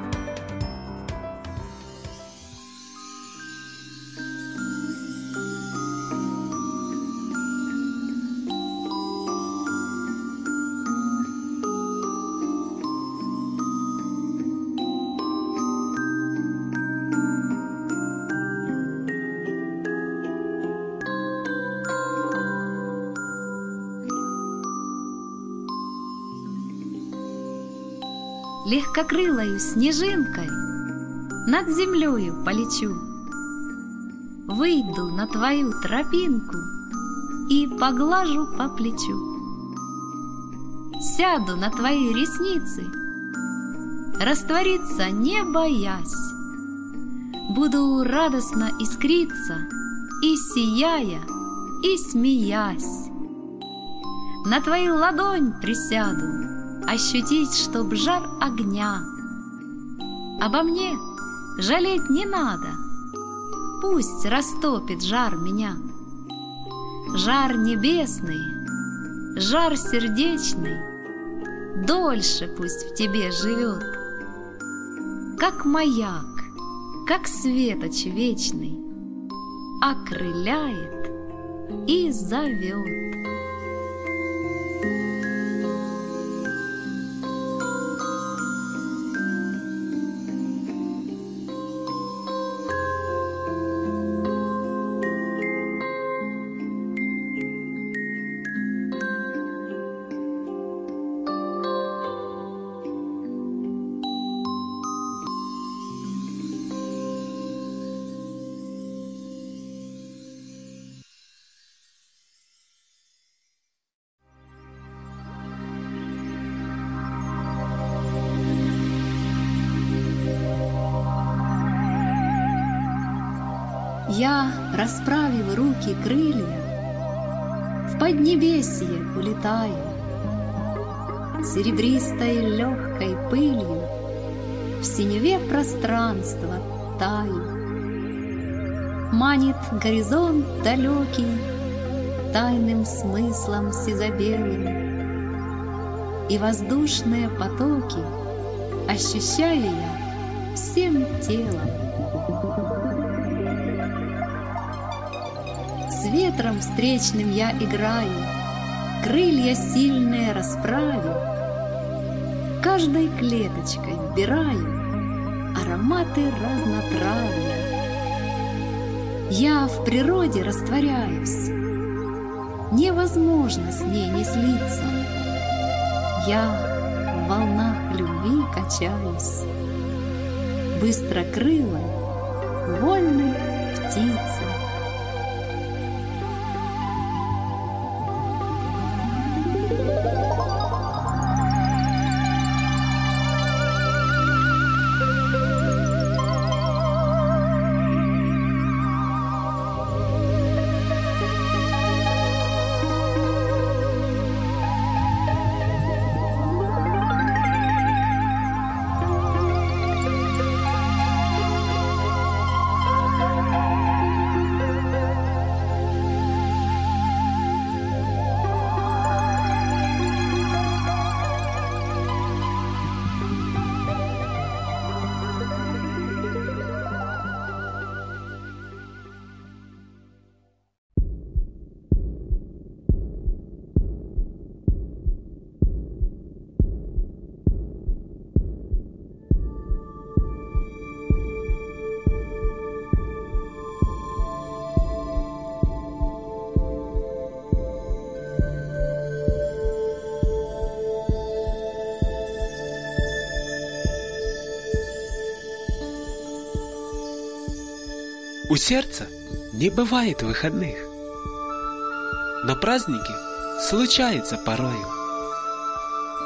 Легкокрылою снежинкой Над землею полечу. Выйду на твою тропинку И поглажу по плечу. Сяду на твои ресницы, Раствориться не боясь. Буду радостно искриться И сияя, и смеясь. На твою ладонь присяду — ощутить, чтоб жар огня. Обо мне жалеть не надо, пусть растопит жар меня. Жар небесный, жар сердечный, дольше пусть в тебе живет. Как маяк, как светоч вечный, окрыляет и зовет. Улетаю, Серебристой легкой пылью В синеве пространства таю. Манит горизонт далекий Тайным смыслом сизобелым, И воздушные потоки Ощущаю я всем телом. С ветром встречным я играю, Крылья сильные расправив, Каждой клеточкой вбираю Ароматы разнотравья. Я в природе растворяюсь, Невозможно с ней не слиться. Я в волнах любви качаюсь, Быстро крылой, вольной птицей. У сердца не бывает выходных. Но праздники случаются порою.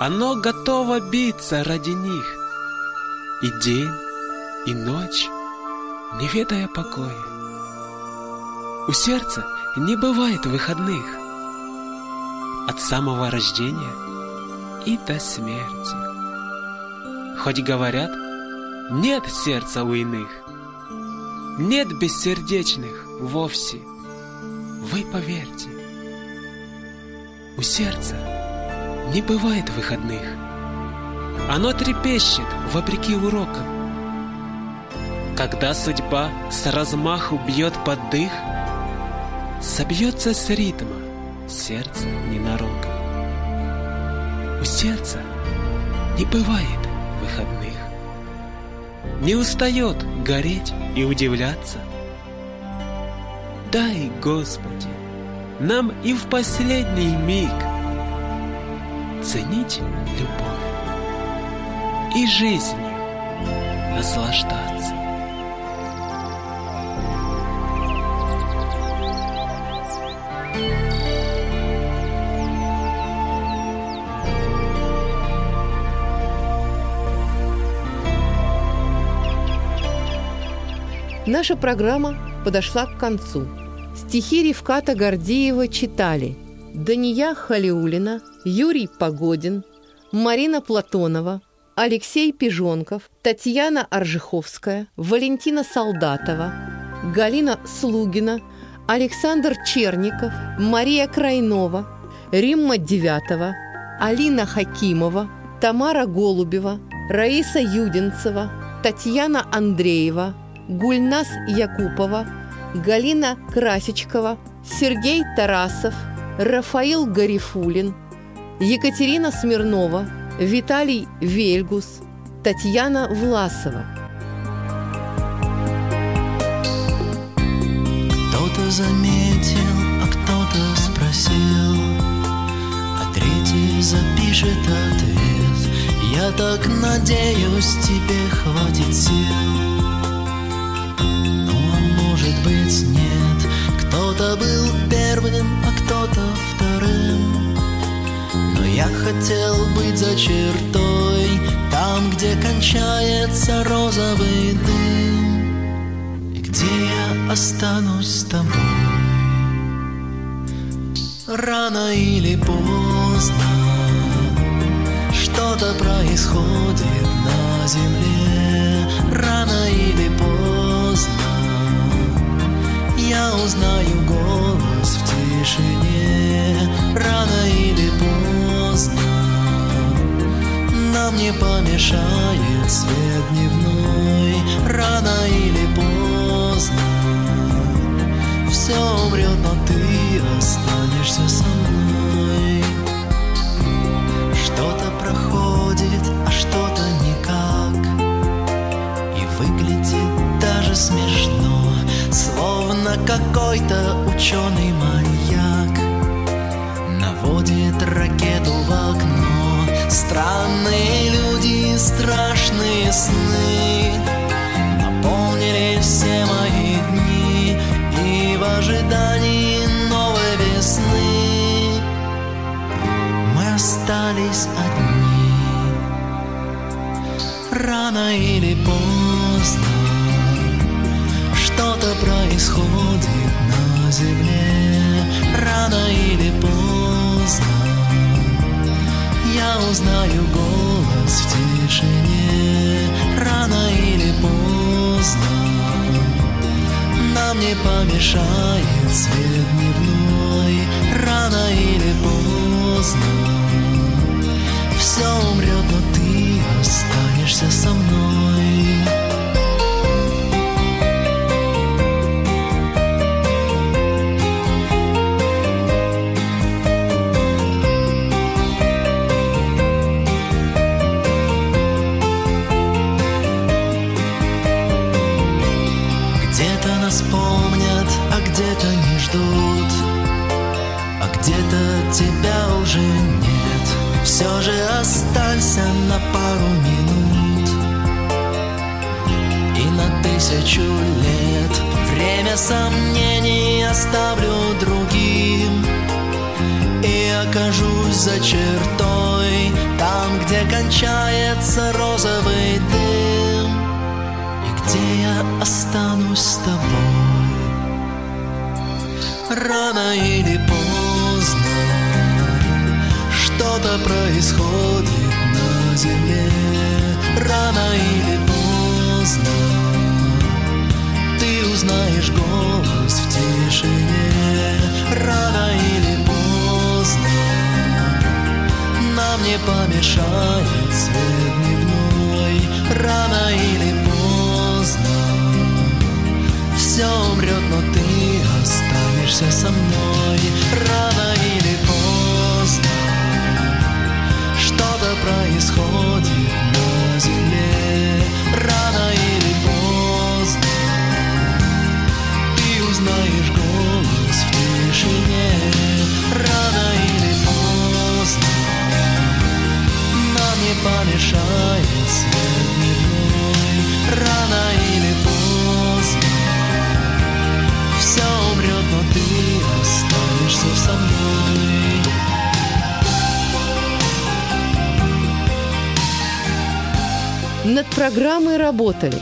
Оно готово биться ради них. И день, и ночь, не ведая покоя. У сердца не бывает выходных. От самого рождения и до смерти. Хоть говорят, нет сердца у иных – нет бессердечных вовсе. Вы поверьте, у сердца не бывает выходных. Оно трепещет вопреки урокам. Когда судьба с размаху бьет под дых, Собьется с ритма сердце ненароком. У сердца не бывает выходных не устает гореть и удивляться. Дай, Господи, нам и в последний миг ценить любовь и жизнью наслаждаться. Наша программа подошла к концу. Стихи Ревката Гордеева читали Дания Халиулина, Юрий Погодин, Марина Платонова, Алексей Пижонков, Татьяна Аржиховская, Валентина Солдатова, Галина Слугина, Александр Черников, Мария Крайнова, Римма Девятова, Алина Хакимова, Тамара Голубева, Раиса Юдинцева, Татьяна Андреева – Гульнас Якупова, Галина Красичкова, Сергей Тарасов, Рафаил Гарифулин, Екатерина Смирнова, Виталий Вельгус, Татьяна Власова. Кто-то заметил, а кто-то спросил, а третий запишет ответ. Я так надеюсь, тебе хватит сил быть нет Кто-то был первым, а кто-то вторым Но я хотел быть за чертой Там, где кончается розовый дым И где я останусь с тобой. Рано или поздно что-то происходит на земле. Рано или поздно узнаю голос в тишине. Рано или поздно нам не помешает свет дневной. Рано или поздно все умрет, но ты останешься со мной. Что-то проходит, Какой-то ученый маньяк. Наводит ракету в окно. Странные люди, страшные сны. Наполнили все мои дни. И в ожидании новой весны Мы остались одни. Рано или поздно происходит на земле Рано или поздно. Я узнаю голос в тишине. Рано или поздно. Нам не помешает свет дневной. Рано или поздно. Все умрет, но ты останешься со мной Все же останься на пару минут. И на тысячу лет Время сомнений оставлю другим. И окажусь за чертой Там, где кончается розовый дым. И где я останусь с тобой Рано или поздно Что-то происходит на земле. Рано или поздно Ты узнаешь голос в тишине. Рано или поздно Нам не помешает свет дневной. Рано или поздно все умрет, но ты останешься со мной. Рано происходит на земле Рано или поздно. Ты узнаешь голос в тишине Рано или поздно. Нам не помешает свет дневной Рано или поздно. Все умрет, но ты останешься со мной. Над программой работали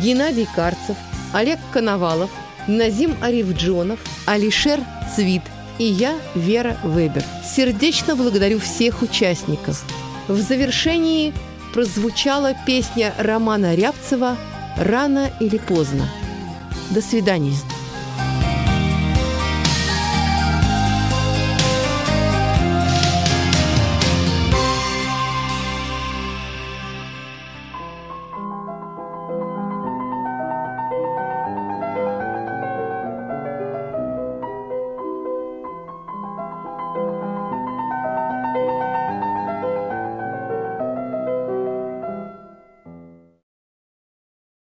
Геннадий Карцев, Олег Коновалов, Назим Арифджонов, Алишер Цвит и я, Вера Вебер. Сердечно благодарю всех участников. В завершении прозвучала песня Романа Рябцева «Рано или поздно». До свидания.